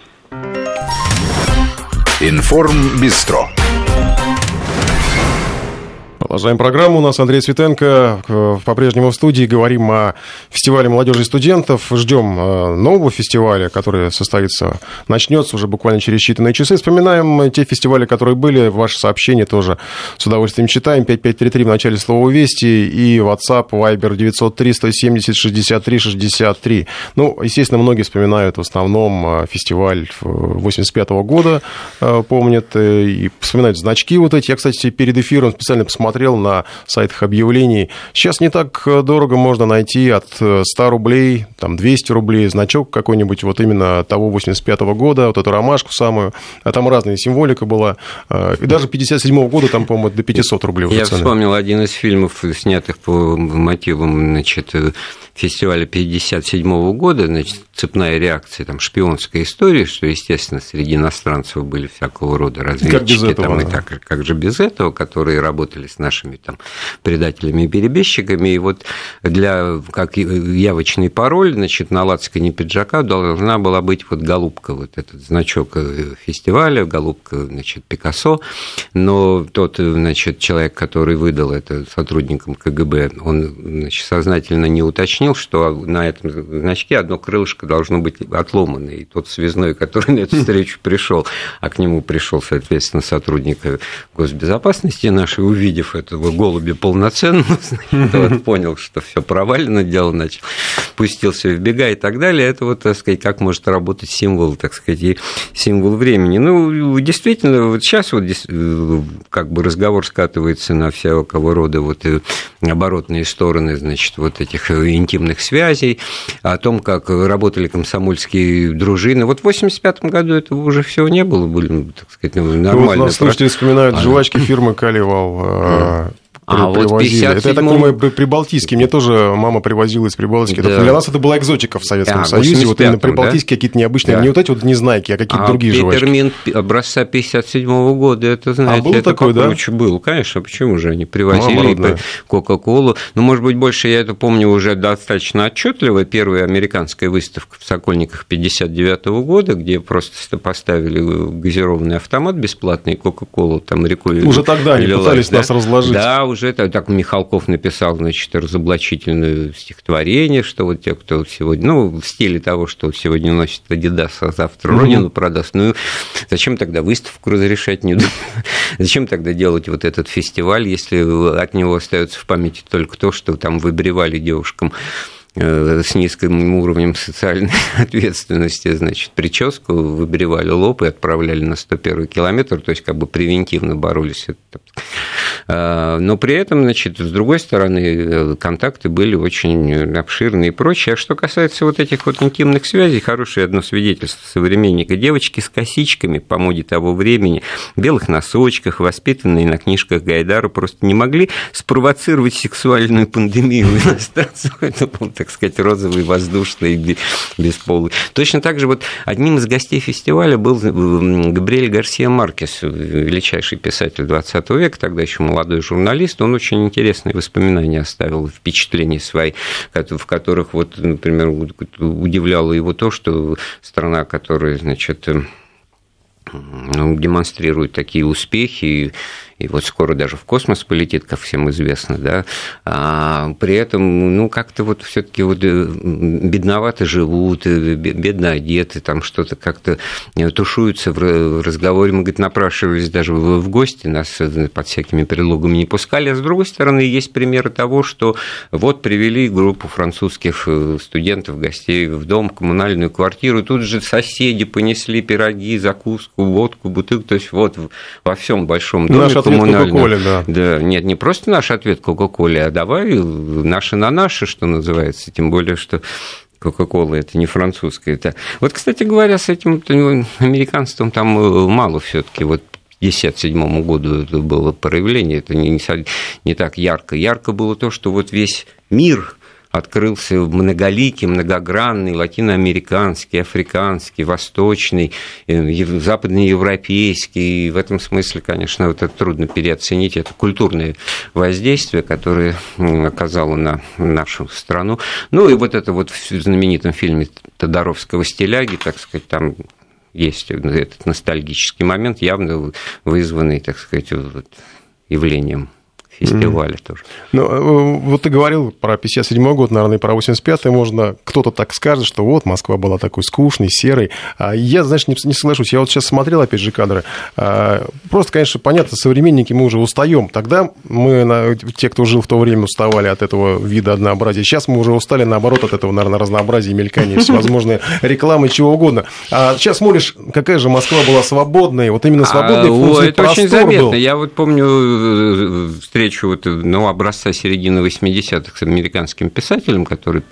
Информ Бистро. Продолжаем программу. У нас Андрей Светенко э, по-прежнему в студии. Говорим о фестивале молодежи и студентов. Ждем э, нового фестиваля, который состоится, начнется уже буквально через считанные часы. Вспоминаем те фестивали, которые были. Ваши сообщения тоже с удовольствием читаем. 5533 в начале слова «Вести» и WhatsApp, Viber 903 170 63 63. Ну, естественно, многие вспоминают в основном э, фестиваль 85 года, помнят, и вспоминают значки вот эти. Я, кстати, перед эфиром специально посмотрел смотрел на сайтах объявлений. Сейчас не так э, дорого можно найти от 100 э, рублей, там 200 рублей, значок какой-нибудь вот именно того 85 -го года, вот эту ромашку самую. А там разная символика была. Э, и даже 57 -го года там, по-моему, до 500 рублей. Я цены. вспомнил один из фильмов, снятых по мотивам значит, фестиваля 57 года, значит, цепная реакция, там, шпионская история, что, естественно, среди иностранцев были всякого рода разведчики, этого, там, и так, как же без этого, которые работали с нашими там предателями и перебежчиками, и вот для, как явочный пароль, значит, на лацкане пиджака должна была быть вот голубка, вот этот значок э, фестиваля, голубка, значит, Пикассо, но тот, значит, человек, который выдал это сотрудникам КГБ, он, значит, сознательно не уточнил, что на этом значке одно крылышко должно быть отломано, и тот связной, который на эту встречу пришел, а к нему пришел, соответственно, сотрудник госбезопасности нашей, увидев этого голубя полноценно, вот, понял, что все провалено, дело начал, пустился в бега и так далее. Это вот, так сказать, как может работать символ, так сказать, и символ времени. Ну, действительно, вот сейчас вот как бы разговор скатывается на всякого рода вот э, оборотные стороны, значит, вот этих интимных связей, о том, как работали комсомольские дружины. Вот в 85 году этого уже всего не было, были, так сказать, нормально. Ну, вот нас слушатели вспоминают жвачки фирмы Каливал, uh, а, вот 57... Это, я так понимаю, прибалтийский. Мне тоже мама привозила из Прибалтики. Да. Для нас это была экзотика в Советском а, Союзе. Вот именно прибалтийские да? какие-то необычные. Да. Не вот эти вот незнайки, а какие-то а другие Петермин жвачки. образца 57 -го года, это, знаете, а был это такой, да? был. Конечно, почему же они привозили Кока-Колу. Ну, может быть, больше я это помню уже достаточно отчетливо. Первая американская выставка в Сокольниках 59 -го года, где просто поставили газированный автомат бесплатный, Кока-Колу там рекой Уже тогда они пытались да? нас разложить. Да, уже это так Михалков написал, значит, разоблачительное стихотворение, что вот те, кто сегодня, ну, в стиле того, что сегодня носит Адидас, а завтра Родину продаст. Ну, зачем тогда выставку разрешать, не. Зачем тогда делать вот этот фестиваль, если от него остается в памяти только то, что там выбривали девушкам Э, с низким уровнем социальной ответственности, значит, прическу, выбривали лоб и отправляли на 101 километр, то есть как бы превентивно боролись Но при этом, значит, с другой стороны, контакты были очень обширные и прочее. А что касается вот этих вот интимных связей, хорошее одно свидетельство современника. Девочки с косичками по моде того времени, в белых носочках, воспитанные на книжках Гайдара, просто не могли спровоцировать сексуальную пандемию иностранцев. Это был, так сказать, розовый, воздушный, бесполый. Точно так же вот одним из гостей фестиваля был Габриэль Гарсия Маркес, величайший писатель 20 века, тогда еще молодой журналист. Он очень интересные воспоминания оставил, впечатления свои, в которых, вот, например, удивляло его то, что страна, которая, значит, ну, демонстрирует такие успехи, и вот скоро даже в космос полетит, как всем известно, да, а при этом, ну, как-то вот все таки вот э, бедновато живут, э, бедно одеты, там что-то как-то э, тушуются в разговоре. Мы, говорит, напрашивались даже в гости, нас под всякими предлогами не пускали, а с другой стороны, есть примеры того, что вот привели группу французских студентов, гостей в дом, коммунальную квартиру, тут же соседи понесли пироги, закуску, водку, бутылку, то есть вот во всем большом доме Наш коммунальную. да. Да, нет, не просто наш ответ Кока-Коле, а давай наши на наши, что называется, тем более, что Кока-кола это не французская. Это... Вот, кстати говоря, с этим американством там э, мало все-таки. Вот 1957 году это было проявление, это не, не так ярко. Ярко было то, что вот весь мир открылся многоликий, многогранный, латиноамериканский, африканский, восточный, э, западноевропейский. И в этом смысле, конечно, вот это трудно переоценить. Это культурное воздействие, которое оказало на нашу страну. Ну и вот это вот в знаменитом фильме Тодоровского «Стиляги», так сказать, там есть этот ностальгический момент, явно вызванный, так сказать, вот явлением фестивале mm. тоже. Ну, э, вот ты говорил про 57 год, наверное, и про 85-й можно, кто-то так скажет, что вот Москва была такой скучной, серой. А я, знаешь, не, не соглашусь. Я вот сейчас смотрел, опять же, кадры. А, просто, конечно, понятно, современники мы уже устаем. Тогда мы, те, кто жил в то время, уставали от этого вида однообразия. Сейчас мы уже устали, наоборот, от этого, наверное, разнообразия, мелькания, всевозможные рекламы, чего угодно. А сейчас смотришь, какая же Москва была свободная, вот именно свободная а, функция, Это очень заметно. Был. Я вот помню э, встречу вот, ну, образца середины 80-х с американским писателем, который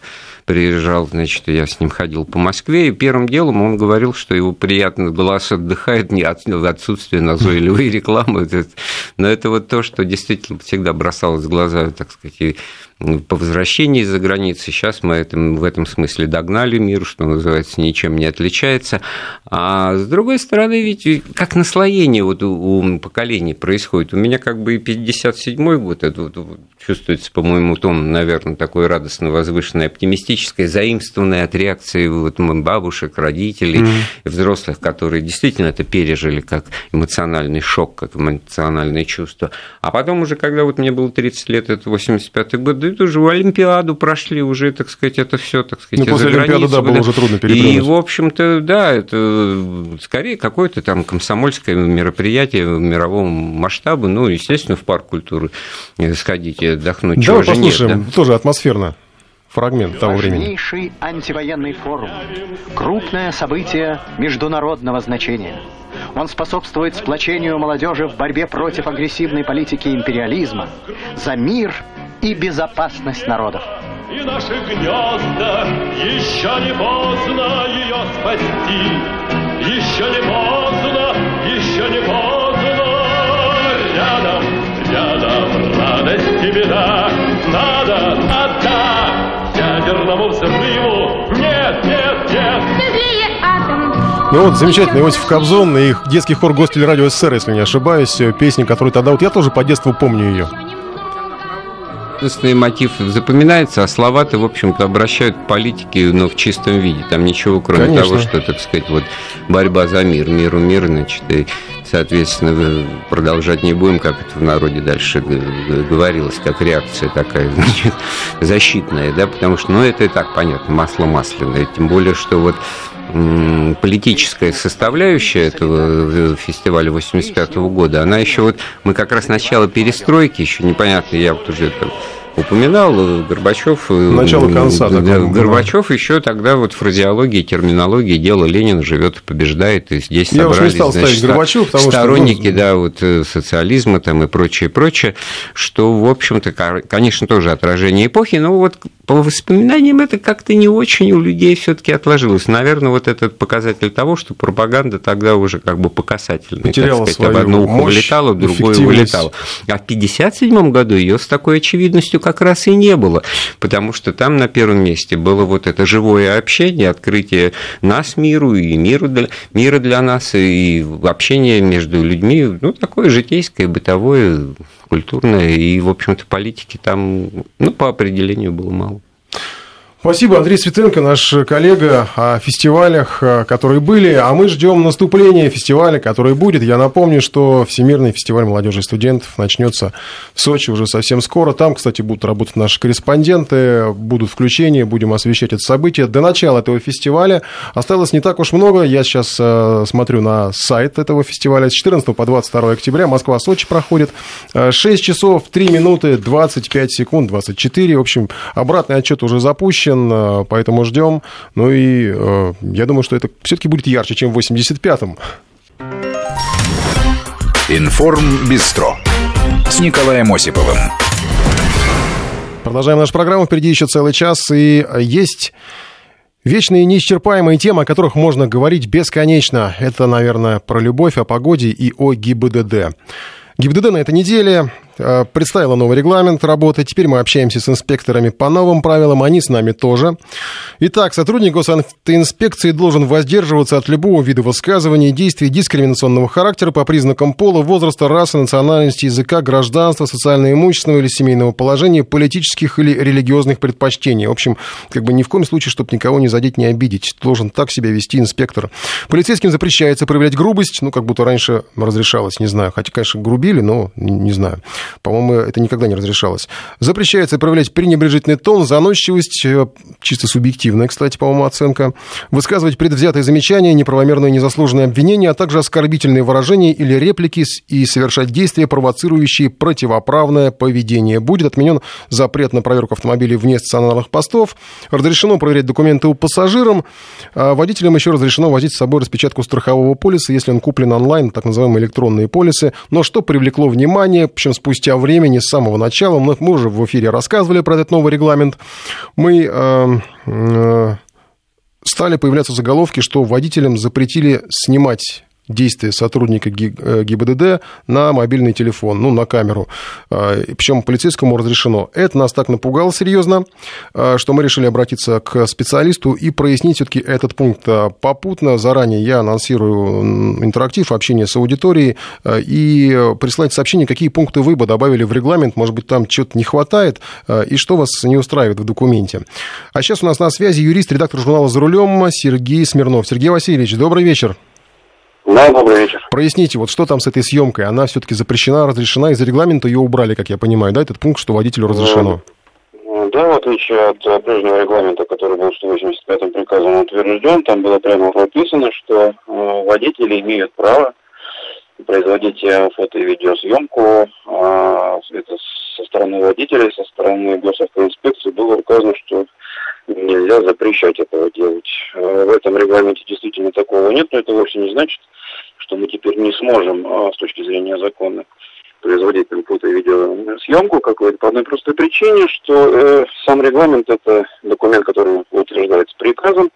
приезжал, значит, я с ним ходил по Москве, и первым делом он говорил, что его приятно глаз отдыхает не от отсутствия назойливой рекламы. Но это вот то, что действительно всегда бросалось в глаза, так сказать, по возвращении из-за границы. Сейчас мы этом, в этом смысле догнали мир, что называется, ничем не отличается. А с другой стороны, ведь как наслоение вот у, у поколений происходит. У меня как бы и 57-й год, это вот, чувствуется, по-моему, том, наверное, такое радостно возвышенное, оптимистическое, заимствованное от реакции вот, бабушек, родителей, mm-hmm. взрослых, которые действительно это пережили как эмоциональный шок, как эмоциональное чувство. А потом уже, когда вот мне было 30 лет, это 85-й год, это уже Олимпиаду прошли, уже, так сказать, это все, так сказать, ну, после Олимпиады, да, было уже трудно перепрыгнуть. И, в общем-то, да, это скорее какое-то там комсомольское мероприятие мирового масштаба, ну, естественно, в парк культуры сходить и отдохнуть. Давай послушаем, нет, да? тоже атмосферно фрагмент того времени. Важнейший антивоенный форум. Крупное событие международного значения. Он способствует сплочению молодежи в борьбе против агрессивной политики империализма, за мир и безопасность народов. И наши гнезда еще не поздно ее спасти, еще не поздно, еще не поздно. Рядом, рядом радость и беда, надо, надо ядерному взрыву. Нет, нет, нет. Ну вот, замечательно, Иосиф Кобзон и их детский хор Гостелерадио СССР, если не ошибаюсь, песня, которую тогда, вот я тоже по детству помню ее художественный мотив запоминается, а слова-то, в общем-то, обращают к политике, но в чистом виде. Там ничего, кроме Конечно. того, что, так сказать, вот борьба за мир, миру мир, значит, и, соответственно, продолжать не будем, как это в народе дальше говорилось, как реакция такая, значит, защитная, да, потому что, ну, это и так понятно, масло масляное, тем более, что вот политическая составляющая этого фестиваля 85 -го года, она еще вот, мы как раз начало перестройки, еще непонятно, я вот уже это упоминал, Горбачев... Начало конца. Да, Горбачев еще тогда вот фразеологии, терминологии дело Ленин живет и побеждает, и здесь Я собрались стал значит, ставить Горбачева, потому сторонники, что... ну, да, вот социализма там и прочее, прочее, что, в общем-то, конечно, тоже отражение эпохи, но вот по воспоминаниям это как-то не очень у людей все-таки отложилось. Наверное, вот этот показатель того, что пропаганда тогда уже как бы по касательной, Потеряла так сказать, об одно ухо мощь, вылетало, в другое вылетало. А в 1957 году ее с такой очевидностью как раз и не было, потому что там на первом месте было вот это живое общение, открытие нас миру и миру для, мира для нас, и общение между людьми, ну, такое житейское, бытовое, культурное, и, в общем-то, политики там, ну, по определению было мало. Спасибо, Андрей Светенко, наш коллега о фестивалях, э, которые были, а мы ждем наступления фестиваля, который будет. Я напомню, что Всемирный фестиваль молодежи и студентов начнется в Сочи уже совсем скоро. Там, кстати, будут работать наши корреспонденты, будут включения, будем освещать это событие. До начала этого фестиваля осталось не так уж много. Я сейчас э, смотрю на сайт этого фестиваля. С 14 по 22 октября Москва-Сочи проходит. 6 э, часов 3 минуты 25 секунд, 24. В общем, обратный отчет уже запущен запущен, поэтому ждем. Ну и э, я думаю, что это все-таки будет ярче, чем в 85-м. Информ Бистро с Николаем Осиповым. Продолжаем нашу программу. Впереди еще целый час. И есть Вечные неисчерпаемые темы, о которых можно говорить бесконечно. Это, наверное, про любовь, о погоде и о ГИБДД. ГИБДД на этой неделе Э, представила новый регламент работы. Теперь мы общаемся с инспекторами по новым правилам, они с нами тоже. Итак, сотрудник госавтоинспекции должен воздерживаться от любого вида высказывания и действий дискриминационного характера по признакам пола, возраста, расы, национальности, языка, гражданства, социально-имущественного или семейного положения, политических или религиозных предпочтений. В общем, как бы ни в коем случае, чтобы никого не задеть, не обидеть. Должен так себя вести инспектор. Полицейским запрещается проявлять грубость, ну, как будто раньше разрешалось, не знаю. Хотя, конечно, грубили, но не знаю. По-моему, это никогда не разрешалось. Запрещается проявлять пренебрежительный тон, заносчивость, э, чисто субъективная, кстати, по-моему, оценка, высказывать предвзятые замечания, неправомерные незаслуженные обвинения, а также оскорбительные выражения или реплики и совершать действия, провоцирующие противоправное поведение. Будет отменен запрет на проверку автомобилей вне стационарных постов, разрешено проверять документы у пассажирам, а водителям еще разрешено возить с собой распечатку страхового полиса, если он куплен онлайн, так называемые электронные полисы. Но что привлекло внимание, общем, спустя спустя времени, с самого начала, мы, мы уже в эфире рассказывали про этот новый регламент, мы э, э, стали появляться заголовки, что водителям запретили снимать действия сотрудника ГИБДД э, на мобильный телефон, ну, на камеру. А, Причем полицейскому разрешено. Это нас так напугало серьезно, а, что мы решили обратиться к специалисту и прояснить все-таки этот пункт а, попутно. Заранее я анонсирую интерактив, общение с аудиторией и прислать сообщение, какие пункты вы бы добавили в регламент, может быть, там что-то не хватает, и что вас не устраивает в документе. А сейчас у нас на связи юрист, редактор журнала «За рулем» Сергей Смирнов. Сергей Васильевич, добрый вечер. Да, добрый вечер. Проясните, вот что там с этой съемкой? Она все-таки запрещена, разрешена, из регламента ее убрали, как я понимаю, да, этот пункт, что водителю разрешено? Да, в отличие от э, прежнего регламента, который был 185-м приказом утвержден, там было прямо прописано, что э, водители имеют право производить э, фото- и видеосъемку. Это со стороны водителей, со стороны госавтоинспекции было указано, что нельзя запрещать этого делать. В этом регламенте действительно такого нет, но это вовсе не значит, что мы теперь не сможем а, с точки зрения закона производить и видеосъемку какой-то по одной простой причине, что э, сам регламент это документ, который утверждается приказом.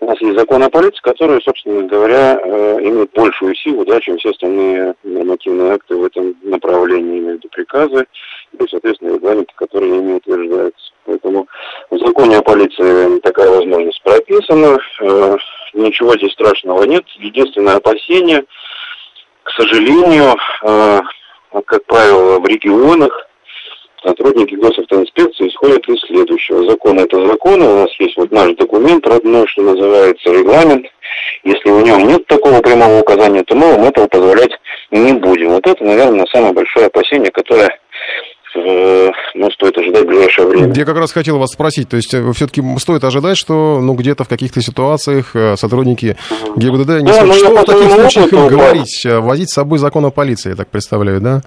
У нас есть закон о полиции, который, собственно говоря, э, имеет большую силу, да, чем все остальные нормативные акты в этом направлении, между приказы и, соответственно, регламенты, которые ими утверждаются. Поэтому в законе о полиции такая возможность прописана. Э, ничего здесь страшного нет. Единственное опасение, к сожалению, э, как правило, в регионах сотрудники госавтоинспекции исходят из следующего. Закон это закон, у нас есть вот наш документ родной, что называется регламент. Если в нем нет такого прямого указания, то мы вам этого позволять не будем. Вот это, наверное, самое большое опасение, которое ну, стоит ожидать в ближайшее время. Я как раз хотел вас спросить, то есть э, все-таки стоит ожидать, что ну, где-то в каких-то ситуациях э, сотрудники ГИБДД не да, смогут. Что в таких случаях им говорить? Возить с собой закон о полиции, я так представляю, да?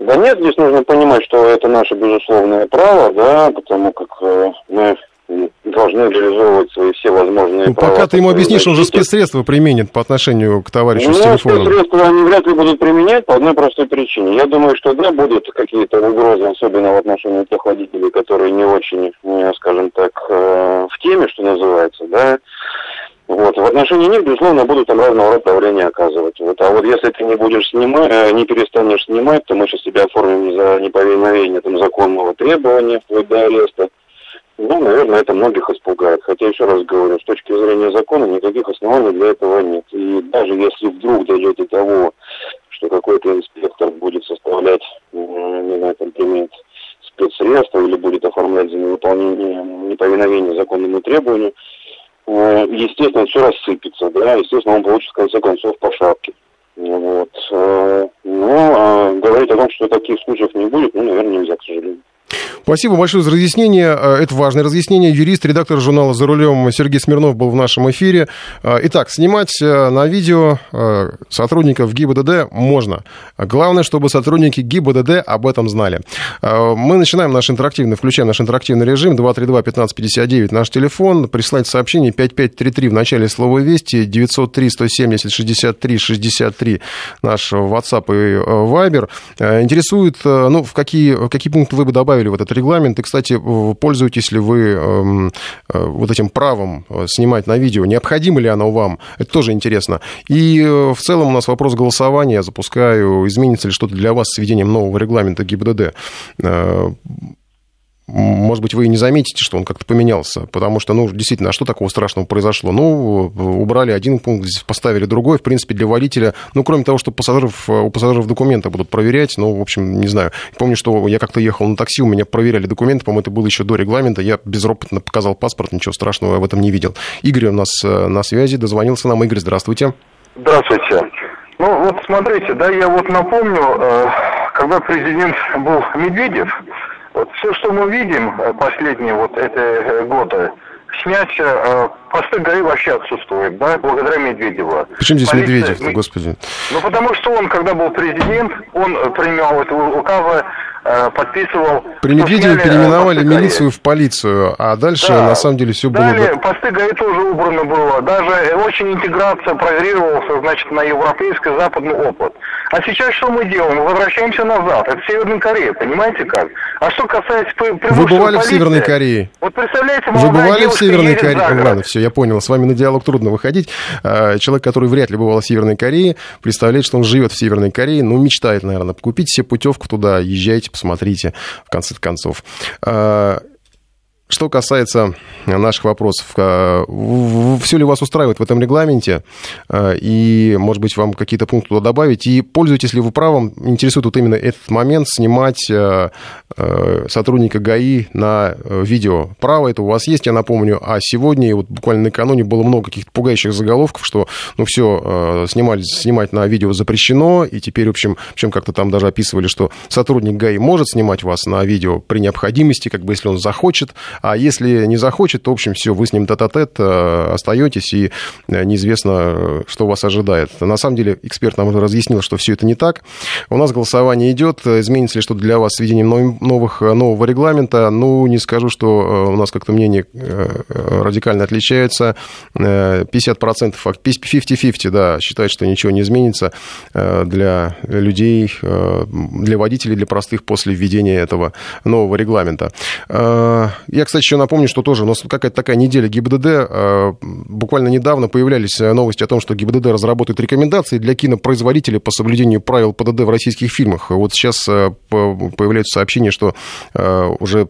Да нет, здесь нужно понимать, что это наше безусловное право, да, потому как э, мы должны реализовывать свои все возможные ну, права. Пока ты ему объяснишь, он же спецсредства применит по отношению к товарищу ну, с телефоном. спецсредства они вряд ли будут применять по одной простой причине. Я думаю, что да, будут какие-то угрозы, особенно в отношении тех водителей, которые не очень, скажем так, э, в теме, что называется, да. Вот. В отношении них, безусловно, будут там разного рода давления оказывать. Вот. А вот если ты не будешь снимать, э, не перестанешь снимать, то мы сейчас тебя оформим за неповиновение там, законного требования, вплоть до ареста. Ну, наверное, это многих испугает. Хотя, еще раз говорю, с точки зрения закона никаких оснований для этого нет. И даже если вдруг дойдет до того, что какой-то инспектор будет составлять, не знаю, там, применить спецсредства или будет оформлять за невыполнение, неповиновение законному требованию, э, естественно, все рассыпется, да, естественно, он получит, в конце концов, по шапке. Вот. Э, ну, а говорить о том, что таких случаев не будет, ну, наверное, нельзя, к сожалению. Спасибо большое за разъяснение. Э, это важное разъяснение. Юрист, редактор журнала «За рулем» Сергей Смирнов был в нашем эфире. Э, итак, снимать э, на видео сотрудников ГИБДД можно. Главное, чтобы сотрудники ГИБДД об этом знали. Мы начинаем наш интерактивный, включаем наш интерактивный режим. 232-1559 наш телефон. Присылайте сообщение 5533 в начале слова «Вести». 903-170-63-63 наш WhatsApp и Viber. Интересует, ну, в какие, в какие пункты вы бы добавили в этот регламент. И, кстати, пользуетесь ли вы эм, э, вот этим правом э, снимать на видео? Необходимо ли оно вам? Это тоже интересно. И э, в целом у нас вопрос голосования. Я запускаю. Изменится ли что-то для вас с введением нового регламента ГИБДД? Может быть, вы и не заметите, что он как-то поменялся, потому что, ну, действительно, а что такого страшного произошло? Ну, убрали один пункт, поставили другой, в принципе, для водителя, ну, кроме того, что пассажиров, у пассажиров документы будут проверять, ну, в общем, не знаю. Помню, что я как-то ехал на такси, у меня проверяли документы, по-моему, это было еще до регламента, я безропотно показал паспорт, ничего страшного я в этом не видел. Игорь у нас э, на связи, дозвонился нам. Игорь, здравствуйте. Здравствуйте. Ну, вот смотрите, да, я вот напомню, э, когда президент был Медведев, вот все, что мы видим э, последние вот это э, годы, снять э, посты ГАИ вообще отсутствует, да, благодаря Медведеву. Почему здесь Полиция... Медведев, господи? Ну, потому что он, когда был президент, он принимал это указы Э, подписывал... При Медведеве сняли, э, переименовали милицию в полицию, а дальше да. на самом деле все Далее, было... Далее посты ГАИ тоже убрано было. Даже очень интеграция прогрессировался, значит, на европейский западный опыт. А сейчас что мы делаем? Мы возвращаемся назад. Это Северная Корея, понимаете как? А что касается Вы бывали полиции, в Северной Корее? Вот представляете, Вы бывали в Северной Корее? Ладно, все, я понял. С вами на диалог трудно выходить. А, человек, который вряд ли бывал в Северной Корее, представляет, что он живет в Северной Корее, ну, мечтает, наверное, купить себе путевку туда, езжайте, посмотрите, в конце концов. Что касается наших вопросов, э, все ли вас устраивает в этом регламенте, э, и, может быть, вам какие-то пункты туда добавить, и пользуетесь ли вы правом, интересует вот именно этот момент, снимать э, сотрудника ГАИ на видео. Право это у вас есть, я напомню, а сегодня, вот буквально накануне было много каких-то пугающих заголовков, что, ну, все, снимать, снимать на видео запрещено, и теперь, в общем, чем как-то там даже описывали, что сотрудник ГАИ может снимать вас на видео при необходимости, как бы если он захочет, а если не захочет, то, в общем, все, вы с ним тет-а-тет э, остаетесь, и э, неизвестно, что вас ожидает. На самом деле, эксперт нам разъяснил, что все это не так. У нас голосование идет. Изменится ли что-то для вас с введением новых, нового регламента? Ну, не скажу, что э, у нас как-то мнение радикально отличается. 50%, 50-50, да, считают, что ничего не изменится для людей, для водителей, для простых после введения этого нового регламента. Я, кстати, еще напомню, что тоже у нас какая-то такая неделя ГИБДД. Э, буквально недавно появлялись э, новости о том, что ГИБДД разработает рекомендации для кинопроизводителей по соблюдению правил ПДД в российских фильмах. Вот сейчас э, появляются сообщения, что уже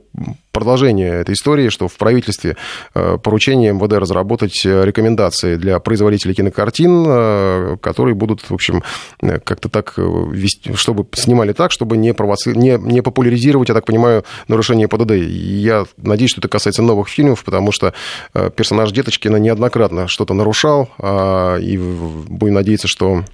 продолжение этой истории, что в правительстве э, поручение МВД разработать э, рекомендации для производителей кинокартин, э, которые будут, в общем, как-то так вести, чтобы снимали так, чтобы не, провоци... не, не популяризировать, я так понимаю, нарушение ПДД. я надеюсь, что это касается новых фильмов, потому что персонаж Деточкина неоднократно что-то нарушал, а, и будем надеяться, что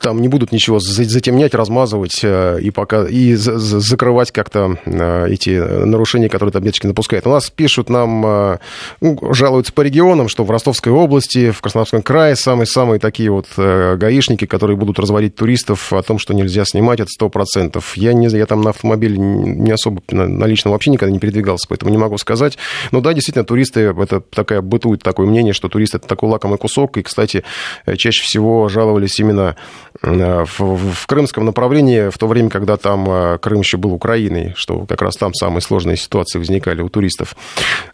там не будут ничего затемнять, размазывать э, и, пока, и закрывать как-то э, эти нарушения, которые таблеточки напускают. У нас пишут нам, э, ну, жалуются по регионам, что в Ростовской области, в Краснодарском крае самые-самые такие вот гаишники, которые будут разводить туристов о том, что нельзя снимать, это сто процентов. Я, не, я там на автомобиле не особо на личном вообще никогда не передвигался, поэтому не могу сказать. Но да, действительно, туристы, это такая бытует такое мнение, что турист это такой лакомый кусок, и, кстати, чаще всего жаловались именно в, в крымском направлении, в то время, когда там э, Крым еще был Украиной, что как раз там самые сложные ситуации возникали у туристов.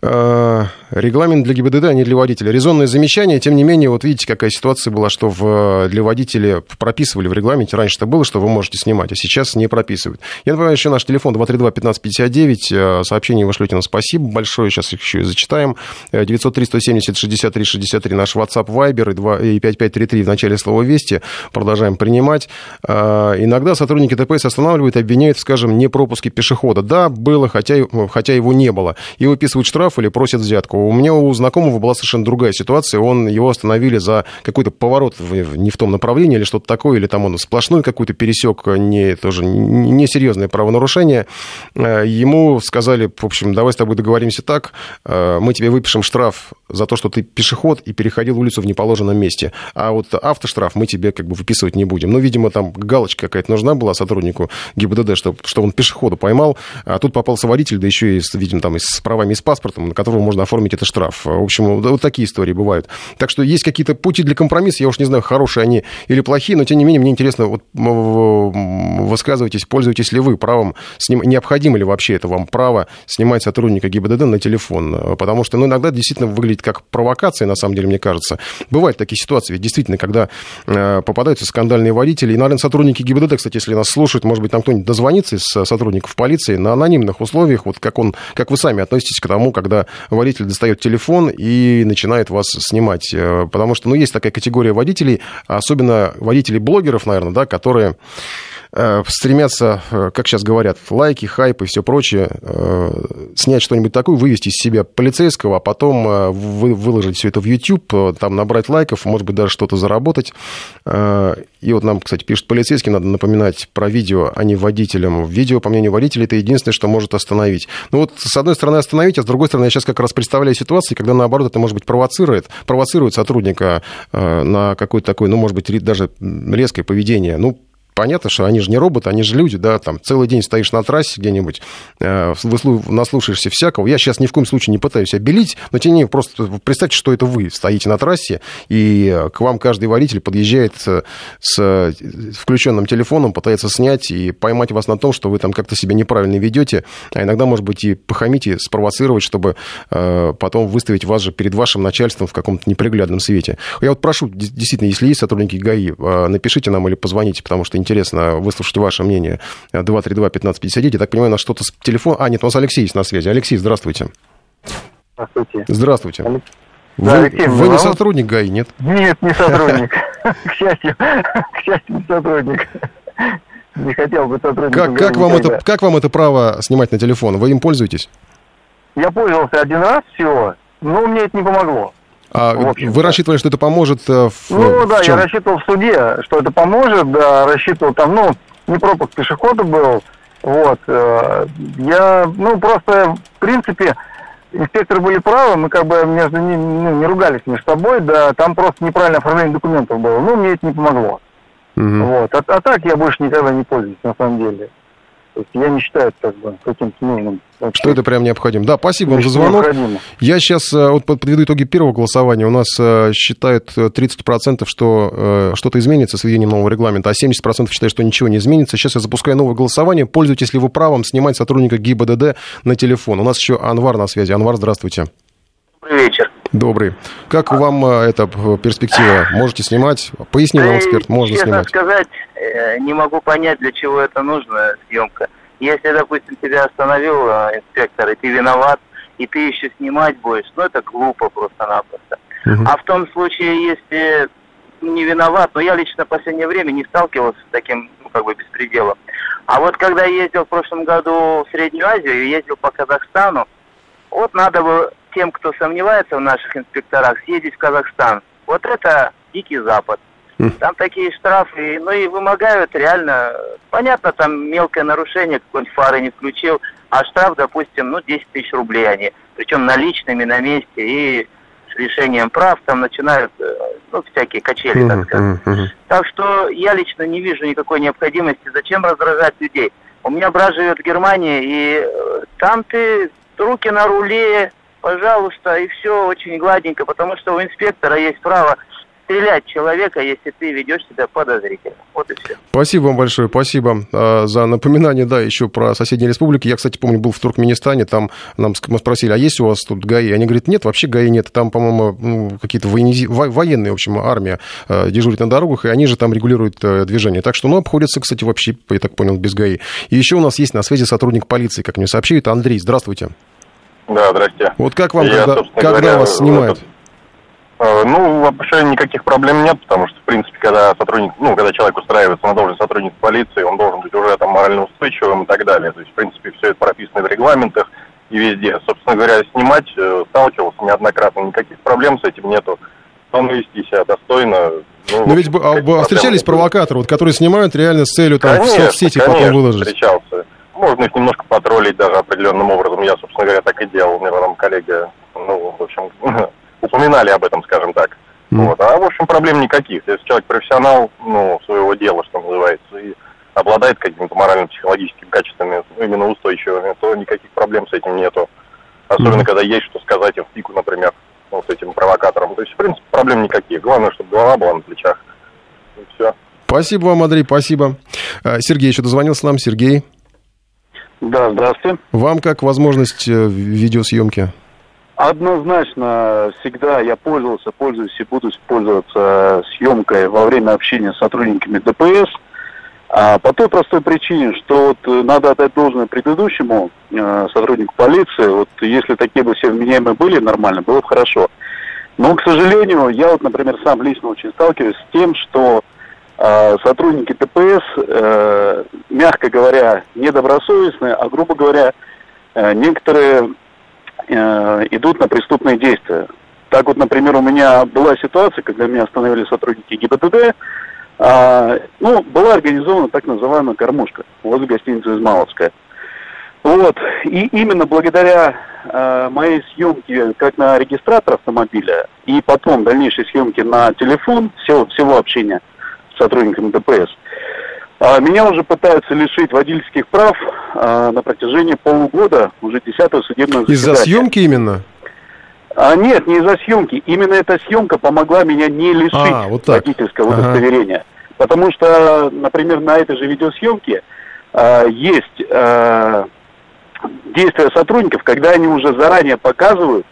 Э, регламент для ГИБДД, а не для водителя. Резонное замечание, тем не менее, вот видите, какая ситуация была, что в, для водителя прописывали в регламенте, раньше это было, что вы можете снимать, а сейчас не прописывают. Я напоминаю, еще наш телефон 232-1559, сообщение вы шлете нам спасибо большое, сейчас их еще и зачитаем. 903-170-63-63, наш WhatsApp, Viber и, 2, и 5533 в начале слова «Вести». Продолжаем начинаем принимать. А, иногда сотрудники ДПС останавливают, обвиняют, скажем, не пропуске пешехода. Да, было, хотя, хотя его не было. И выписывают штраф или просят взятку. У меня у знакомого была совершенно другая ситуация. Он, его остановили за какой-то поворот не в том направлении или что-то такое, или там он сплошной какой-то пересек, не, тоже несерьезное правонарушение. А, ему сказали, в общем, давай с тобой договоримся так, а, мы тебе выпишем штраф за то, что ты пешеход и переходил улицу в неположенном месте. А вот автоштраф мы тебе как бы выписывать не не будем. Ну, видимо, там галочка какая-то нужна была сотруднику ГИБДД, что, что он пешехода поймал, а тут попался водитель, да еще и, видимо, там, и с правами и с паспортом, на которого можно оформить этот штраф. В общем, вот такие истории бывают. Так что есть какие-то пути для компромисса, я уж не знаю, хорошие они или плохие, но, тем не менее, мне интересно, вот высказывайтесь, пользуетесь ли вы правом, сним... необходимо ли вообще это вам право снимать сотрудника ГИБДД на телефон, потому что, ну, иногда действительно выглядит как провокация, на самом деле, мне кажется. Бывают такие ситуации, ведь действительно, когда э, попадаются скандальные водители. И, наверное, сотрудники ГИБДД, кстати, если нас слушают, может быть, там кто-нибудь дозвонится из сотрудников полиции на анонимных условиях, вот как, он, как вы сами относитесь к тому, когда водитель достает телефон и начинает вас снимать. Э, потому что, ну, есть такая категория водителей, особенно водителей-блогеров, наверное, да, которые Э, стремятся, э, как сейчас говорят, лайки, хайп и все прочее, э, снять что-нибудь такое, вывести из себя полицейского, а потом выложить все это в YouTube, там набрать лайков, может быть, даже что-то заработать. И вот нам, кстати, пишет полицейский, надо напоминать про видео, а не водителям. Видео, по мнению водителя, это единственное, что может остановить. Ну вот, с одной стороны, остановить, а с другой стороны, я сейчас как раз представляю ситуацию, когда, наоборот, это, может быть, провоцирует, провоцирует сотрудника на какое-то такое, ну, может быть, даже резкое поведение. Ну, понятно, что они же не роботы, они же люди, да, там целый день стоишь на трассе где-нибудь, э, наслушаешься всякого. Я сейчас ни в коем случае не пытаюсь обелить, но тем не менее, просто представьте, что это вы стоите на трассе, и к вам каждый водитель подъезжает с включенным телефоном, пытается снять и поймать вас на том, что вы там как-то себя неправильно ведете, а иногда, может быть, и похамить, и спровоцировать, чтобы э, потом выставить вас же перед вашим начальством в каком-то неприглядном свете. Я вот прошу, действительно, если есть сотрудники ГАИ, э, напишите нам или позвоните, потому что интересно выслушать ваше мнение. 232-1559. Я так понимаю, на что-то с телефона... А, нет, у нас Алексей есть на связи. Алексей, здравствуйте. Здравствуйте. Здравствуйте. Вы, да, Алексей, вы не сотрудник ГАИ, нет? Нет, не сотрудник. К счастью, к счастью, не сотрудник. Не хотел бы сотрудником как, как, вам это, как вам это право снимать на телефон? Вы им пользуетесь? Я пользовался один раз всего, но мне это не помогло. А вы рассчитывали, что это поможет э, в Ну в да, чем? я рассчитывал в суде, что это поможет, да, рассчитывал там, ну, не пропуск пешехода был, вот. Э, я, ну, просто, в принципе, инспекторы были правы, мы как бы между ними ну, не ругались между собой, да, там просто неправильное оформление документов было. Ну, мне это не помогло. Угу. Вот. А, а так я больше никогда не пользуюсь, на самом деле. То есть я не считаю это как бы каким-то нужным. Вообще. Что это прям необходимо. Да, спасибо вам за звонок. Необходимо. Я сейчас э, вот подведу итоги первого голосования. У нас э, считают 30%, э, что что-то изменится с введением нового регламента, а 70% считают, что ничего не изменится. Сейчас я запускаю новое голосование. Пользуйтесь ли вы правом снимать сотрудника ГИБДД на телефон? У нас еще Анвар на связи. Анвар, здравствуйте. Добрый вечер. Добрый. Как вам эта перспектива? Можете снимать? Поясни нам, эксперт, можно Честно снимать. сказать, Э, не могу понять, для чего это нужно, съемка. Если, допустим, тебя остановил э, инспектор, и ты виноват, и ты еще снимать будешь, ну это глупо просто-напросто. Угу. А в том случае, если не виноват, но я лично в последнее время не сталкивался с таким, ну, как бы, беспределом. А вот когда я ездил в прошлом году в Среднюю Азию, ездил по Казахстану, вот надо было тем, кто сомневается в наших инспекторах, съездить в Казахстан. Вот это дикий Запад. Там такие штрафы, ну и вымогают реально, понятно, там мелкое нарушение, какой-нибудь фары не включил, а штраф, допустим, ну 10 тысяч рублей они, причем наличными на месте и с решением прав там начинают, э, ну, всякие качели, так сказать. Так что я лично не вижу никакой необходимости, зачем раздражать людей. У меня брат живет в Германии, и э, там ты руки на руле, пожалуйста, и все очень гладенько, потому что у инспектора есть право стрелять человека, если ты ведешь себя подозрительно. Вот и все. Спасибо вам большое, спасибо э, за напоминание, да, еще про соседние республики. Я, кстати, помню, был в Туркменистане, там нам мы спросили, а есть у вас тут ГАИ? Они говорят, нет, вообще ГАИ нет, там, по-моему, ну, какие-то военези... военные, в общем, армия э, дежурит на дорогах, и они же там регулируют э, движение. Так что, ну, обходится, кстати, вообще, я так понял, без ГАИ. И еще у нас есть на связи сотрудник полиции, как мне сообщают, Андрей, здравствуйте. Да, здрасте. Вот как вам, Я, когда, когда говоря, вас снимают? этот, Ну, вообще никаких проблем нет, потому что, в принципе, когда сотрудник, ну, когда человек устраивается на должность сотрудника полиции, он должен быть уже там морально устойчивым и так далее. То есть, в принципе, все это прописано в регламентах и везде. Собственно говоря, снимать э, сталкивался неоднократно, никаких проблем с этим нету. Он вести себя достойно. Ну, Но ведь а, встречались провокаторы, вот, которые снимают реально с целью там, в Конечно, соцсети конечно, потом выложить. встречался. Можно их немножко потроллить даже определенным образом. Я, собственно говоря, так и делал. Мне потом коллеги, ну, в общем, упоминали об этом, скажем так. Вот. А, в общем, проблем никаких. Если человек профессионал, ну, своего дела, что называется, и обладает какими-то морально-психологическими качествами, ну, именно устойчивыми, то никаких проблем с этим нету. Особенно, когда есть что сказать им в пику, например, ну, с этим провокатором. То есть, в принципе, проблем никаких. Главное, чтобы голова была на плечах. И все. Спасибо вам, Андрей, спасибо. Э, Сергей еще дозвонился нам. Сергей, Да, здравствуйте. вам как возможность э, видеосъемки? Однозначно, всегда я пользовался, пользуюсь и буду пользоваться съемкой во время общения с сотрудниками ДПС. А по той простой причине, что вот э, надо отдать должное предыдущему э, сотруднику полиции, вот если такие бы все вменяемые были нормально, было бы хорошо. Но, к сожалению, я вот, например, сам лично очень сталкиваюсь с тем, что э, сотрудники ДПС, э, мягко говоря, недобросовестные, а грубо говоря, э, некоторые э, идут на преступные действия. Так вот, например, у меня была ситуация, когда меня остановили сотрудники ГИБДД, а, ну, была организована так называемая кормушка возле гостиницы Измайловская. Вот, и именно благодаря э, моей съемке как на регистратор автомобиля и потом дальнейшей съемке на телефон всего, всего общения сотрудниками ДПС, а, меня уже пытаются лишить водительских прав а, на протяжении полугода, уже десятого судебного Из-за заседания. съемки именно? А, нет, не из-за съемки. Именно эта съемка помогла меня не лишить А, вот так. водительского Ага. удостоверения. Потому что, например, на этой же видеосъемке а, есть а, действия сотрудников, когда они уже заранее показывают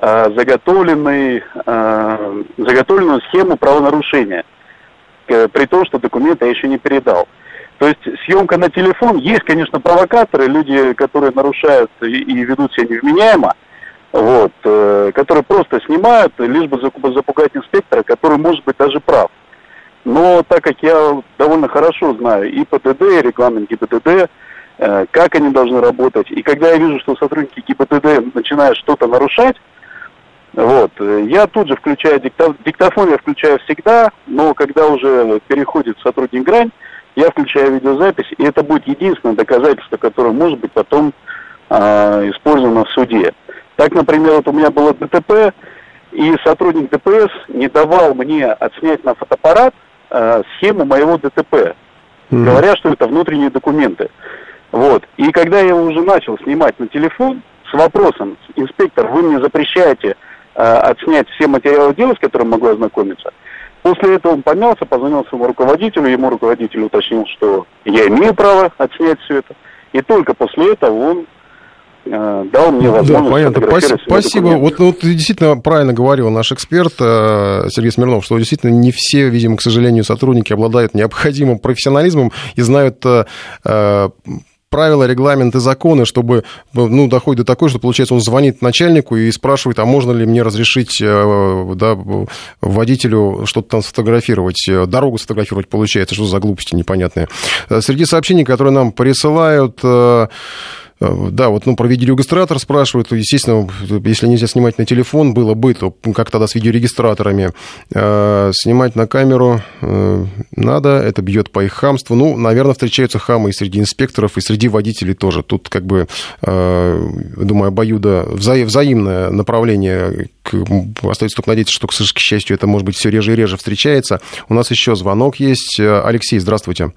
а, заготовленный, а, заготовленную схему правонарушения, при том, что документы я еще не передал. То есть съемка на телефон, есть, конечно, провокаторы, люди, которые нарушают и, и ведут себя невменяемо, вот, э, которые просто снимают, лишь бы запугать инспектора, который может быть даже прав. Но так как я довольно хорошо знаю и ПДД, и регламент ГИБДД, э, как они должны работать, и когда я вижу, что сотрудники ГИБДД начинают что-то нарушать, вот, э, я тут же включаю дикта- диктофон, я включаю всегда, но когда уже переходит сотрудник грань, я включаю видеозапись, и это будет единственное доказательство, которое может быть потом а, использовано в суде. Так, например, вот у меня было ДТП, и сотрудник ДПС не давал мне отснять на фотоаппарат а, схему моего ДТП, говоря, что это внутренние документы. Вот. И когда я уже начал снимать на телефон с вопросом, инспектор, вы мне запрещаете отснять все материалы дела, с которым могу ознакомиться, После этого он помялся, позвонил своему руководителю, ему руководитель уточнил, что я имею право отснять все это. И только после этого он э, дал мне Да, возможность понятно. Спаси- свои Спасибо. документы. Вот, ну, вот действительно правильно говорил наш эксперт э, Сергей Смирнов, что действительно не все, видимо, к сожалению, сотрудники обладают необходимым профессионализмом и знают э, э, правила, регламенты, законы, чтобы, ну, доходит до такой, что, получается, он звонит начальнику и спрашивает, а можно ли мне разрешить э, да, водителю что-то там сфотографировать, э, дорогу сфотографировать, получается, что за глупости непонятные. Э, Среди сообщений, которые нам присылают, Да, вот ну, про видеорегистратор спрашивают. Естественно, если нельзя снимать на телефон, было бы, то как тогда с видеорегистраторами? Снимать на камеру надо, это бьет по их хамству. Ну, наверное, встречаются хамы и среди инспекторов, и среди водителей тоже. Тут, как бы, думаю, обоюдо вза- взаимное направление. Остается только надеяться, что, к счастью, это, может быть, все реже и реже встречается. У нас еще звонок есть. Алексей, здравствуйте.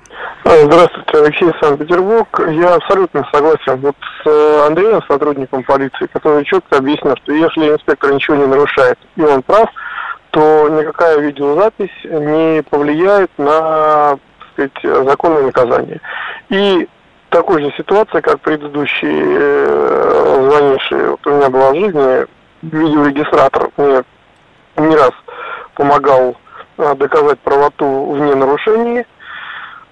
Здравствуйте, Алексей Санкт-Петербург. Я абсолютно согласен вот с э, Андреем, сотрудником полиции, который четко объяснил, что если инспектор ничего не нарушает, и он прав, то никакая видеозапись не повлияет на так сказать, законное наказание. И такой же ситуация, как предыдущий э, звонивший, вот у меня была в жизни видеорегистратор, мне не раз помогал э, доказать правоту вне нарушений,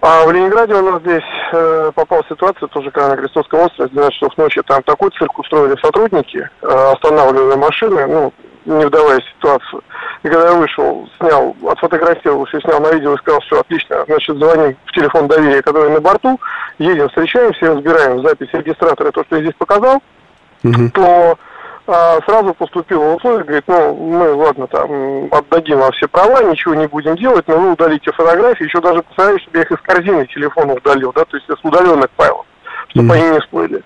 а в Ленинграде у нас здесь э, попала ситуация, тоже когда на Крестовском острове, 12 часов ночи, там такой цирк устроили сотрудники, э, останавливали машины, ну, не вдаваясь в ситуацию. И когда я вышел, снял, отфотографировал все, снял на видео и сказал, все, отлично, значит, звоним в телефон доверия, который на борту, едем, встречаемся, разбираем запись регистратора, то, что я здесь показал, mm-hmm. то а, сразу поступило условие, говорит, ну, мы, ладно, там, отдадим вам все права, ничего не будем делать, но вы удалите фотографии, еще даже посмотрели, чтобы я их из корзины телефона удалил, да, то есть из удаленных файлов, чтобы mm-hmm. они не всплыли.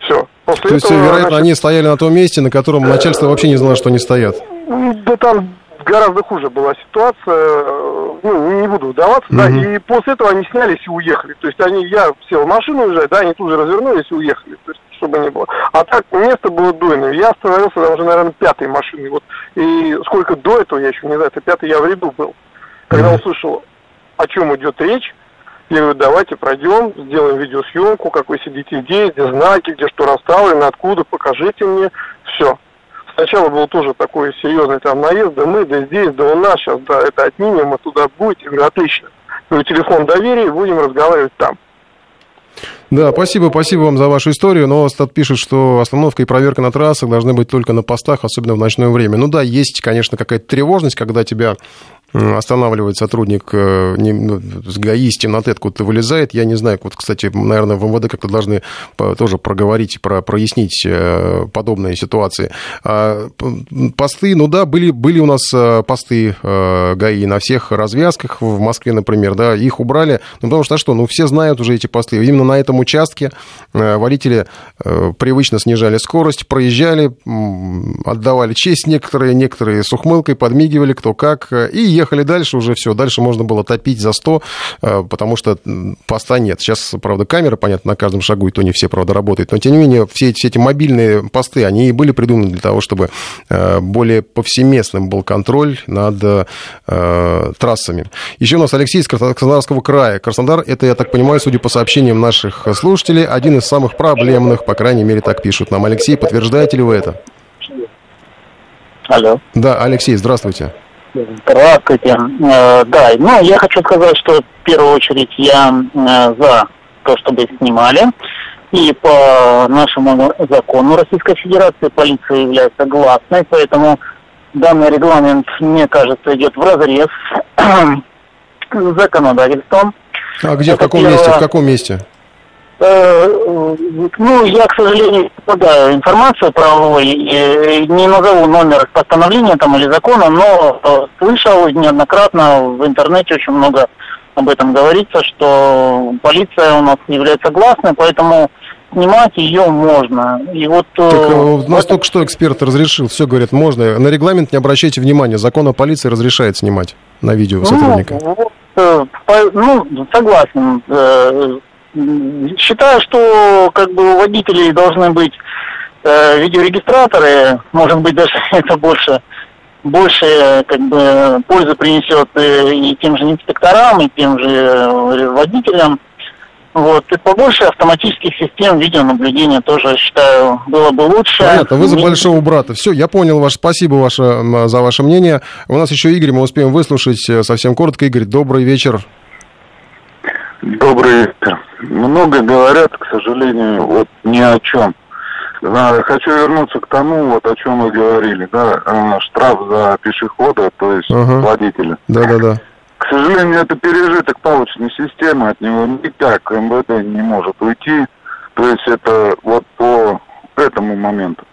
Все. После то этого, есть, вероятно, значит... они стояли на том месте, на котором начальство вообще не знало, что они стоят. Да там гораздо хуже была ситуация, ну, не буду вдаваться, mm-hmm. да, и после этого они снялись и уехали. То есть они, я сел в машину уже, да, они тут же развернулись и уехали. То есть чтобы не было. А так, место было дойное. Я остановился там уже, наверное, пятой машиной. Вот. И сколько до этого, я еще не знаю, это пятый я в ряду был. Когда услышал, о чем идет речь, я говорю, давайте пройдем, сделаем видеосъемку, как вы сидите здесь, где знаки, где что расставлено, откуда, покажите мне. Все. Сначала был тоже такой серьезный там наезд, да мы, да здесь, да у нас, сейчас, да, это отнимем, мы туда будете. Я говорю, отлично. говорю, телефон доверия, будем разговаривать там. Да, спасибо, спасибо вам за вашу историю. Но Стат пишет, что остановка и проверка на трассах должны быть только на постах, особенно в ночное время. Ну да, есть, конечно, какая-то тревожность, когда тебя останавливает сотрудник э, ну, с ГАИ, с темноты откуда-то вылезает. Я не знаю, вот, кстати, наверное, в МВД как-то должны тоже проговорить, про, прояснить э, подобные ситуации. А, посты, ну да, были, были у нас э, посты ГАИ на всех развязках в Москве, например, да, их убрали, ну потому что что, ну все знают уже эти посты. Именно на этом участке водители привычно снижали скорость, проезжали, отдавали честь некоторые, некоторые с ухмылкой подмигивали, кто как, и ехали дальше уже все. Дальше можно было топить за 100, э, потому что поста нет. Сейчас, правда, камеры, понятно, на каждом шагу, и то не все, правда, работают. Но, тем не менее, все, все эти мобильные посты, они и были придуманы для того, чтобы э, более повсеместным был контроль над э, трассами. Еще у нас Алексей из Краснодарского края. Краснодар, это, я так понимаю, судя по сообщениям наших слушателей, один из самых проблемных, по крайней мере, так пишут нам. Алексей, подтверждаете ли вы это? Алло. Да, Алексей, здравствуйте. Здравствуйте. Э, да, ну, я хочу сказать, что в первую очередь я э, за то, чтобы снимали. И по нашему закону Российской Федерации полиция является гласной, поэтому данный регламент, мне кажется, идет в разрез с законодательством. А где, Это в каком первое... месте? В каком месте? Э, ну, я, к сожалению, не попадаю информацию правовой, не назову номер постановления там или закона, но э, слышал неоднократно в интернете очень много об этом говорится, что полиция у нас является гласной, поэтому снимать ее можно. И вот, э, так, у нас это... только что эксперт разрешил, все говорят, можно. На регламент не обращайте внимания, закон о полиции разрешает снимать на видео сотрудника. Ну, вот, ну согласен Считаю, что как бы у водителей должны быть э, видеорегистраторы, может быть даже это больше больше как бы пользы принесет и, и тем же инспекторам, и тем же э, водителям. Вот. И побольше автоматических систем видеонаблюдения тоже, считаю, было бы лучше. Понятно, вы за большого брата. Все, я понял ваше, спасибо ваше, за ваше мнение. У нас еще Игорь, мы успеем выслушать э, совсем коротко. Игорь, добрый вечер. Добрый вечер. Много говорят, к сожалению, вот ни о чем. Хочу вернуться к тому, вот о чем вы говорили, да, э, штраф за пешехода, то есть uh водителя. Да-да-да. К сожалению, это пережиток палочной системы, от него никак МВД не может уйти. То есть это вот по этому моменту.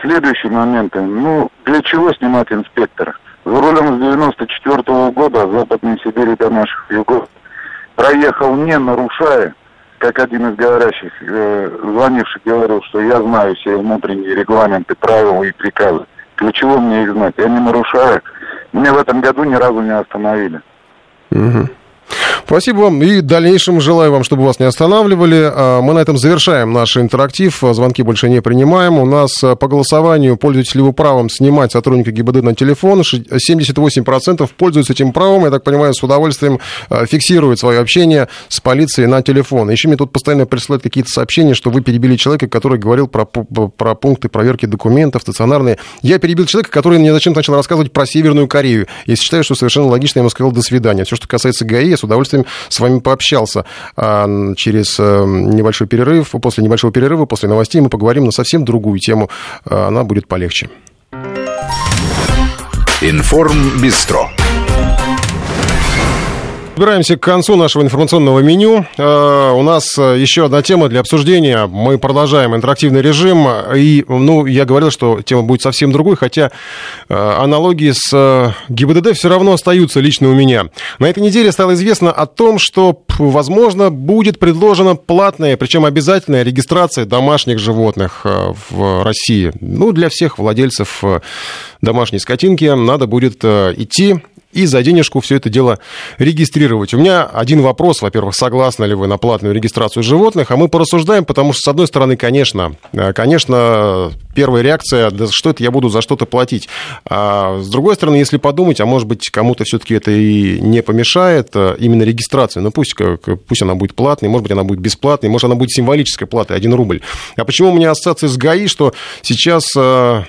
Следующий момент, ну, для чего снимать инспектора? За рулем с 94 -го года Западной Сибири до наших югов проехал не нарушая, как один из говорящих, э, звонивших говорил, что я знаю все внутренние регламенты, правила и приказы. Для чего мне их знать? Я не нарушаю. Меня в этом году ни разу не остановили. Угу. Спасибо вам и в дальнейшем желаю вам, чтобы вас не останавливали. А, мы на этом завершаем наш интерактив. Звонки больше не принимаем. У нас а, по голосованию пользуетесь ли вы правом снимать сотрудника ГИБД на телефон. 78% пользуются этим правом. Я так понимаю, с удовольствием а, фиксируют свое общение с полицией на телефон. Еще мне тут постоянно присылают какие-то сообщения, что вы перебили человека, который говорил про, про пункты проверки документов стационарные. Я перебил человека, который мне зачем-то начал рассказывать про Северную Корею. Я считаю, что совершенно логично, я ему сказал «до свидания». Все, что касается ГАИ, с удовольствием с вами пообщался. А через э, небольшой перерыв, после небольшого перерыва, после новостей мы поговорим на совсем другую тему. А, она будет полегче. Информ Бистро. Собираемся к концу нашего информационного меню. Uh, у нас э, еще одна тема для обсуждения. Мы продолжаем интерактивный режим. И, ну, я говорил, что тема будет совсем другой, хотя uh, аналогии с ГИБДД все равно остаются лично у меня. На этой неделе стало известно о том, что, возможно, будет предложена платная, причем обязательная регистрация домашних животных в России. Ну, для всех владельцев домашней скотинки надо будет идти и за денежку все это дело регистрировать. У меня один вопрос, во-первых, согласны ли вы на платную регистрацию животных, а мы порассуждаем, потому что, с одной стороны, конечно, э, конечно, первая реакция, да что это я буду за что-то платить. А с другой стороны, если подумать, а может быть, кому-то все-таки это и не помешает, э, именно регистрация, ну пусть, пусть она будет платной, может быть, она будет бесплатной, может, она будет символической платой, 1 рубль. А почему у меня ассоциация с ГАИ, что сейчас э,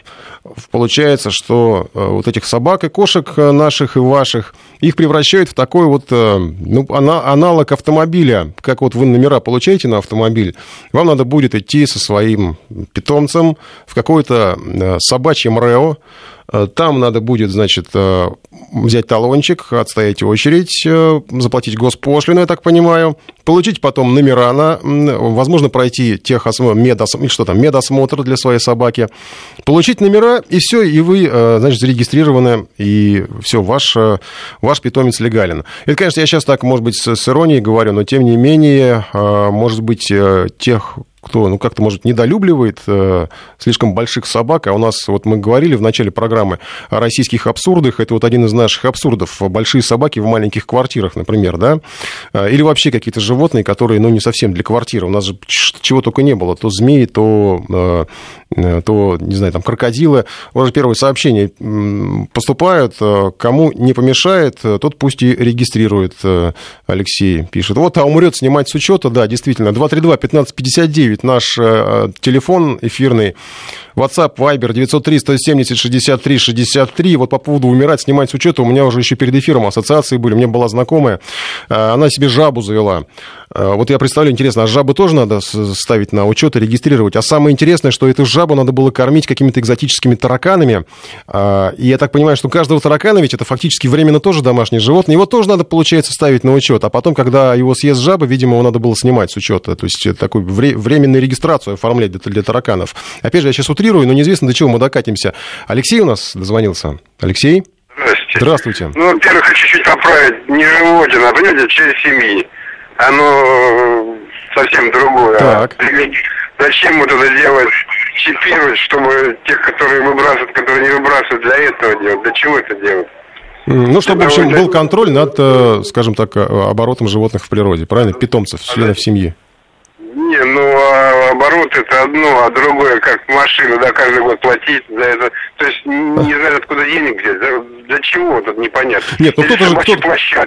получается, что вот этих собак и кошек наших и ваших, их превращают в такой вот э, ну, аналог автомобиля. Как вот вы номера получаете на автомобиль, вам надо будет идти со своим питомцем в какое-то э, собачье МРЭО, там надо будет, значит, э, взять талончик, отстоять очередь, э, заплатить госпошлину, я так понимаю, получить потом номера на, возможно, пройти техосмотр, медосмотр, что там, медосмотр для своей собаки, получить номера, и все, и вы, значит, зарегистрированы, и все, ваш, ваш питомец легален. Это, конечно, я сейчас так, может быть, с иронией говорю, но тем не менее, может быть, тех кто, ну, как-то, может, недолюбливает э, слишком больших собак. А у нас, вот мы говорили в начале программы о российских абсурдах. Это вот один из наших абсурдов. Большие собаки в маленьких квартирах, например, да? Э, или вообще какие-то животные, которые, ну, не совсем для квартиры. У нас же чего только не было. То змеи, то, э, то не знаю, там, крокодилы. Уже первые сообщения поступают. Э, кому не помешает, э, тот пусть и регистрирует, Алексей пишет. Вот, а умрет снимать с учета, да, действительно. 232-1559 9 наш э, телефон эфирный. WhatsApp, Viber 903 170 63 63. Вот по поводу умирать, снимать с учета, у меня уже еще перед эфиром ассоциации были. Меня была знакомая, э, она себе жабу завела. Э, вот я представляю, интересно, а жабы тоже надо ставить на учет и регистрировать? А самое интересное, что эту жабу надо было кормить какими-то экзотическими тараканами. И я так понимаю, что каждого таракана ведь это фактически временно тоже домашнее животное. Его тоже надо, получается, ставить на учет. А потом, когда его съест жаба, видимо, его надо было снимать с учета. То есть такой время временную регистрацию оформлять для, для тараканов. Опять же, я сейчас утрирую, но неизвестно, до чего мы докатимся. Алексей у нас дозвонился. Алексей? Здравствуйте. Здравствуйте. Ну, во-первых, хочу чуть поправить. Не животина, а, понимаете, через семьи. Оно совсем другое. Так. Зачем вот это делать, чипировать, чтобы тех, которые выбрасывают, которые не выбрасывают, для этого делать? Для чего это делать? Ну, чтобы, в общем, был контроль над, э, скажем так, э, оборотом животных в природе, правильно? Питомцев, членов семьи. Не, ну а оборот это одно, а другое, как машину, да, каждый год платить за это. То есть не знаю, откуда денег взять, для, чего, тут непонятно. Нет, ну кто-то же, кто,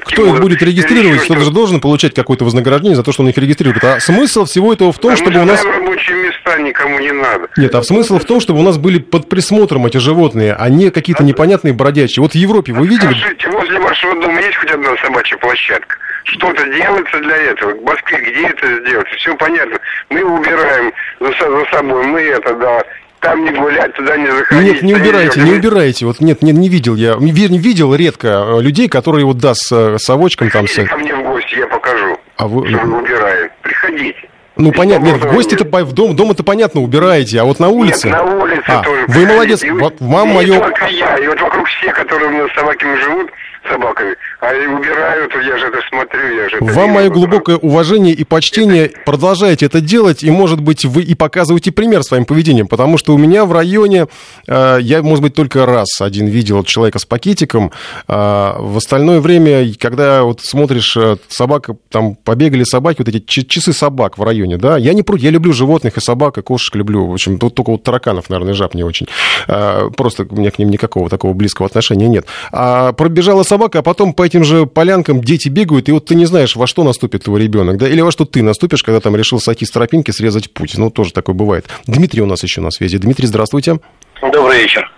кто их будет регистрировать, кто-то же должен получать какое-то вознаграждение за то, что он их регистрирует. А смысл всего этого в том, а чтобы у нас... рабочие места никому не надо. Нет, а смысл в том, чтобы у нас были под присмотром эти животные, а не какие-то непонятные бродячие. Вот в Европе вы видели... Скажите, возле вашего дома есть хоть одна собачья площадка? Что-то делается для этого. В Москве где это сделать? Все понятно. Мы убираем за, за собой, мы это, да, там не гулять, туда не заходить. Нет, не убирайте, не убирайте. Вот нет, не, не видел я, не видел редко э, людей, которые вот, да, с совочком там... Приходите ко мне в гости, я покажу, а вы... что мы убираем. Приходите. Ну, понятно, нет, в гости-то, в дом, дом это понятно, убираете, а вот на улице... Нет, на улице а, тоже. Вы молодец, И, вот вам и мое... только я, и вот вокруг все, которые у меня с собаками живут, собаками, а и убирают, я же это смотрю, я же это Вам вижу. мое глубокое уважение и почтение. Продолжайте это делать, и, может быть, вы и показываете пример своим поведением, потому что у меня в районе, э, я, может быть, только раз один видел человека с пакетиком, а в остальное время, когда вот смотришь, э, собака, там побегали собаки, вот эти часы собак в районе, да, я не против, я люблю животных и собак, и кошек люблю, в общем, тут только вот тараканов, наверное, жаб не очень. Просто у меня к ним никакого такого близкого отношения нет. А пробежала собака, а потом по этим же полянкам дети бегают, и вот ты не знаешь, во что наступит твой ребенок, да, или во что ты наступишь, когда там решил сойти с тропинки, срезать путь. Ну, тоже такое бывает. Дмитрий у нас еще на связи. Дмитрий, здравствуйте. Добрый вечер.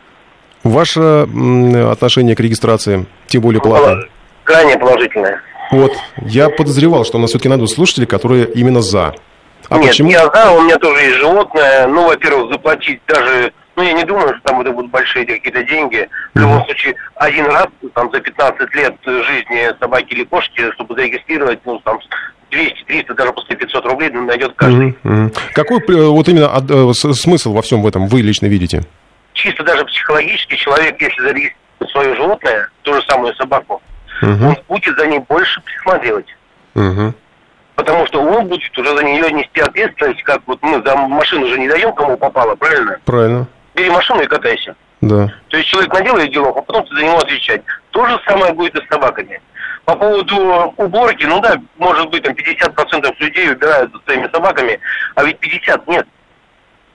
Ваше отношение к регистрации, тем более платной? Крайне положительное. Вот, я подозревал, что у нас все-таки найдут слушатели, которые именно за. А Нет, почему? я за, у меня тоже есть животное. Ну, во-первых, заплатить даже... Ну, я не думаю, что там это будут большие какие-то деньги. В любом случае, один раз, там, за 15 лет жизни собаки или кошки, чтобы зарегистрировать, ну, там, 200, 300, даже после 500 рублей ну, найдет каждый. Мгм. Какой э, вот именно от- э, смысл во всем этом вы лично видите? Чисто даже психологически человек, если зарегистрирует свое животное, ту же самую собаку, Мгм, он будет за ней больше присматривать. мгм. Потому что он будет уже за нее нести ответственность, как вот мы за машину же не даем, кому попало, правильно? Правильно, Бери машину и катайся. да. То есть человек наделает делов, а потом ты за него отвечать. То же самое будет и с собаками. По поводу уборки, ну да, может быть, там 50% людей убирают за своими собаками, а ведь 50 нет.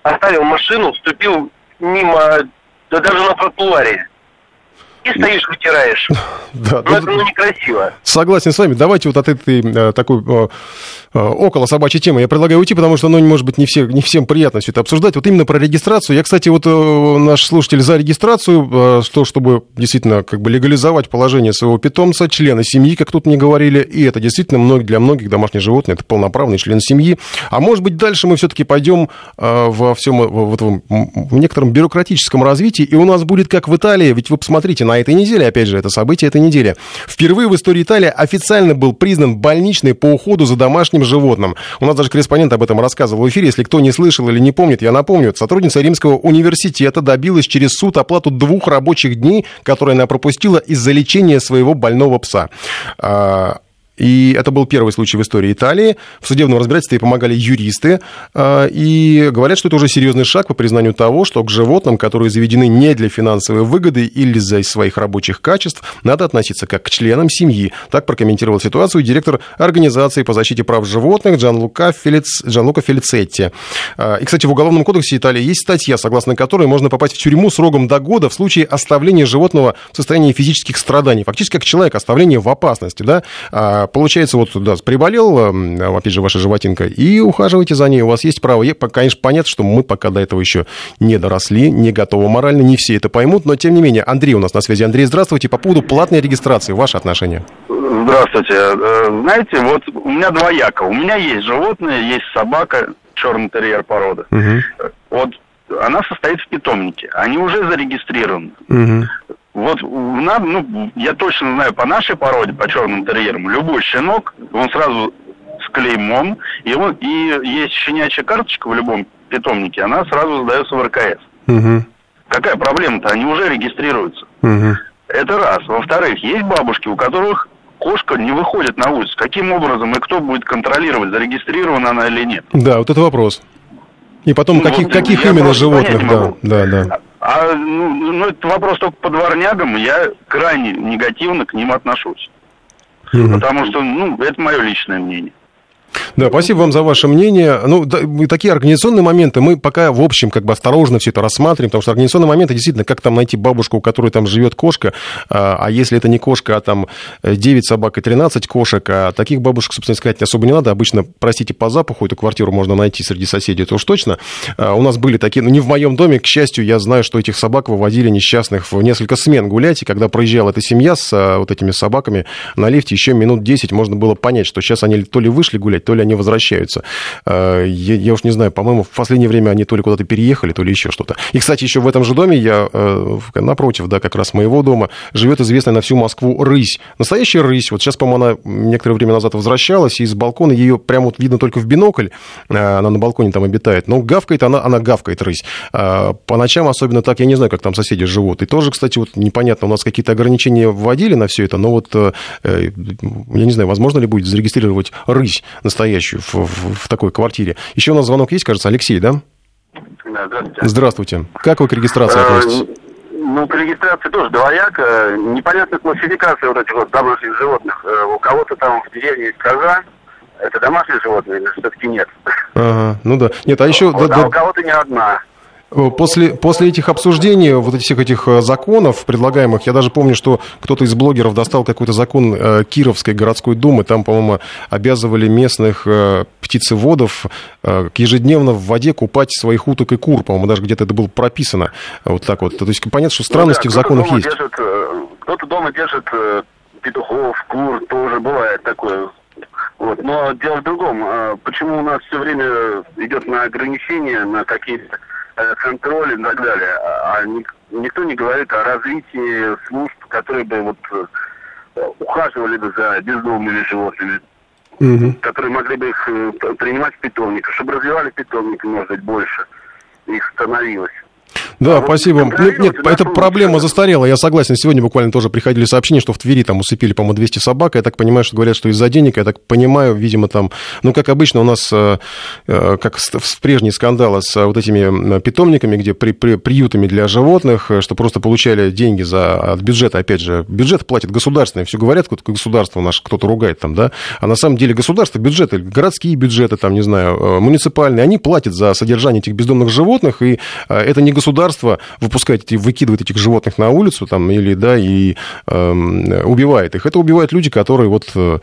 Оставил машину, вступил мимо, да даже на тротуаре. И стоишь, вытираешь. Да, Ну это ну, некрасиво. Согласен с вами. Давайте вот от этой э, такой э, около собачьей темы я предлагаю уйти, потому что, ну, может быть, не, все, не всем приятно все это обсуждать. Вот именно про регистрацию. Я, кстати, вот э, наш слушатель за регистрацию, э, что, чтобы действительно как бы легализовать положение своего питомца, члена семьи, как тут мне говорили, и это действительно многих, для многих домашнее животное, это полноправный член семьи. А может быть, дальше мы все-таки пойдем э, во всем э, вот в некотором бюрократическом развитии, и у нас будет как в Италии, ведь вы посмотрите, на этой неделе, опять же, это событие этой недели, впервые в истории Италии официально был признан больничный по уходу за домашним животным. У нас даже корреспондент об этом рассказывал в эфире. Если кто не слышал или не помнит, я напомню. Сотрудница Римского университета добилась через суд оплату двух рабочих дней, которые она пропустила из-за лечения своего больного пса. А, И это был первый случай в истории Италии. В судебном разбирательстве помогали юристы. а, И говорят, что это уже серьезный шаг по признанию того, что к животным, которые заведены не для финансовой выгоды или из-за своих рабочих качеств, надо относиться как к членам семьи. Так прокомментировал ситуацию директор Организации по защите прав животных Джан Лука, Фелиц... Джан Лука Фелицетти. А, И, кстати, в Уголовном кодексе Италии есть статья, согласно которой можно попасть в тюрьму сроком до года в случае оставления животного в состоянии физических страданий. Фактически как человек, оставление в опасности. Да? Получается, вот, да, приболел, м, опять же, ваша животинка, и ухаживайте за ней. У вас есть право. Я, конечно, понятно, что мы пока до этого еще не доросли, не готовы морально, не все это поймут, но тем не менее. Андрей у нас на связи. Андрей, здравствуйте. По поводу платной регистрации, ваше отношение? Здравствуйте. Э, Знаете, вот у меня двояко. У меня есть животное, есть собака, черный терьер породы. Вот она состоит в питомнике. Они уже зарегистрированы. Вот в на- ну, я точно знаю по нашей породе, по черным терьерам, любой щенок, он сразу с клеймом, и, он, и есть щенячья карточка в любом питомнике, она сразу сдается в РКС. Какая проблема-то? Они уже регистрируются. Это раз. Во-вторых, есть бабушки, у которых кошка не выходит на улицу. Каким образом и кто будет контролировать, зарегистрирована она или нет? Да, вот это вопрос. И потом, Ну, каких, вот каких именно животных? Да, да, да. А ну, ну, это вопрос только по дворнягам, я крайне негативно к ним отношусь. Мгм. Потому что, ну, это мое личное мнение. Да, спасибо вам за ваше мнение. Ну, да, такие организационные моменты мы пока, в общем, как бы осторожно все это рассматриваем, потому что организационные моменты, действительно, как там найти бабушку, у которой там живет кошка, а, а если это не кошка, а там 9 собак и 13 кошек, а таких бабушек, собственно сказать, особо не надо. Обычно, простите, по запаху эту квартиру можно найти среди соседей, это уж точно. А, У нас были такие, ну, не в моем доме, к счастью, я знаю, что этих собак выводили несчастных в несколько смен гулять, и когда проезжала эта семья с а, вот этими собаками на лифте, еще минут 10 можно было понять, что сейчас они то ли вышли гулять, приезжать, то ли они возвращаются. Я, я уж не знаю, по-моему, в последнее время они то ли куда-то переехали, то ли еще что-то. И, кстати, еще в этом же доме, я напротив, да, как раз моего дома, живет известная на всю Москву рысь. Настоящая рысь. Вот сейчас, по-моему, она некоторое время назад возвращалась, и из балкона ее прямо вот видно только в бинокль. Она на балконе там обитает. Но гавкает она, она гавкает рысь. По ночам особенно так, я не знаю, как там соседи живут. И тоже, кстати, вот непонятно, у нас какие-то ограничения вводили на все это, но вот, я не знаю, возможно ли будет зарегистрировать рысь настоящую в, в, в такой квартире. Еще у нас звонок есть, кажется, Алексей, да? Да, здравствуйте. Здравствуйте. Как вы к регистрации относитесь? Ну, к регистрации тоже двояко. Непонятная классификация вот этих вот домашних животных. У кого-то там в деревне есть коза, это домашние животные или все-таки нет? Ага, ну да. Нет, а еще... Вот, да, а да, у кого-то не одна. После, после этих обсуждений, вот этих, этих э, законов предлагаемых, я даже помню, что кто-то из блогеров достал какой-то закон э, Кировской городской думы, там, по-моему, обязывали местных э, птицеводов ежедневно в воде купать своих уток и кур, по-моему, даже где-то это было прописано. Вот так вот. То есть понятно, что странности ну, да, в законах есть. Держит, кто-то дома держит петухов, кур, тоже бывает такое. Вот. Но дело в другом. Почему у нас все время идет на ограничения, на какие-то Э, контроль и так далее. А, а никто не говорит о развитии служб, которые бы вот э, ухаживали бы за бездомными животными, угу. которые могли бы их э, принимать в питомник, чтобы развивали питомник, может быть, больше их становилось. Да, а спасибо. Вот, нет, нет, эта проблема застарела, я согласен. Сегодня буквально тоже приходили сообщения, что в Твери там усыпили, по-моему, 200 собак. Я так понимаю, что говорят, что из-за денег. Я так понимаю, видимо, там... Ну, как обычно, у нас, э, э, как в прежние скандалы с вот этими питомниками, где при, при, приютами для животных, э, что просто получали деньги за, от бюджета, опять же. Бюджет платит государственный. Все говорят, что государство наше кто-то ругает там, да? А на самом деле государство, бюджеты, городские бюджеты, там, не знаю, муниципальные, они платят за содержание этих бездомных животных, и это не государство государство выпускает, выкидывает этих животных на улицу там, или, да, и э, убивает их. Это убивают люди, которые вот э,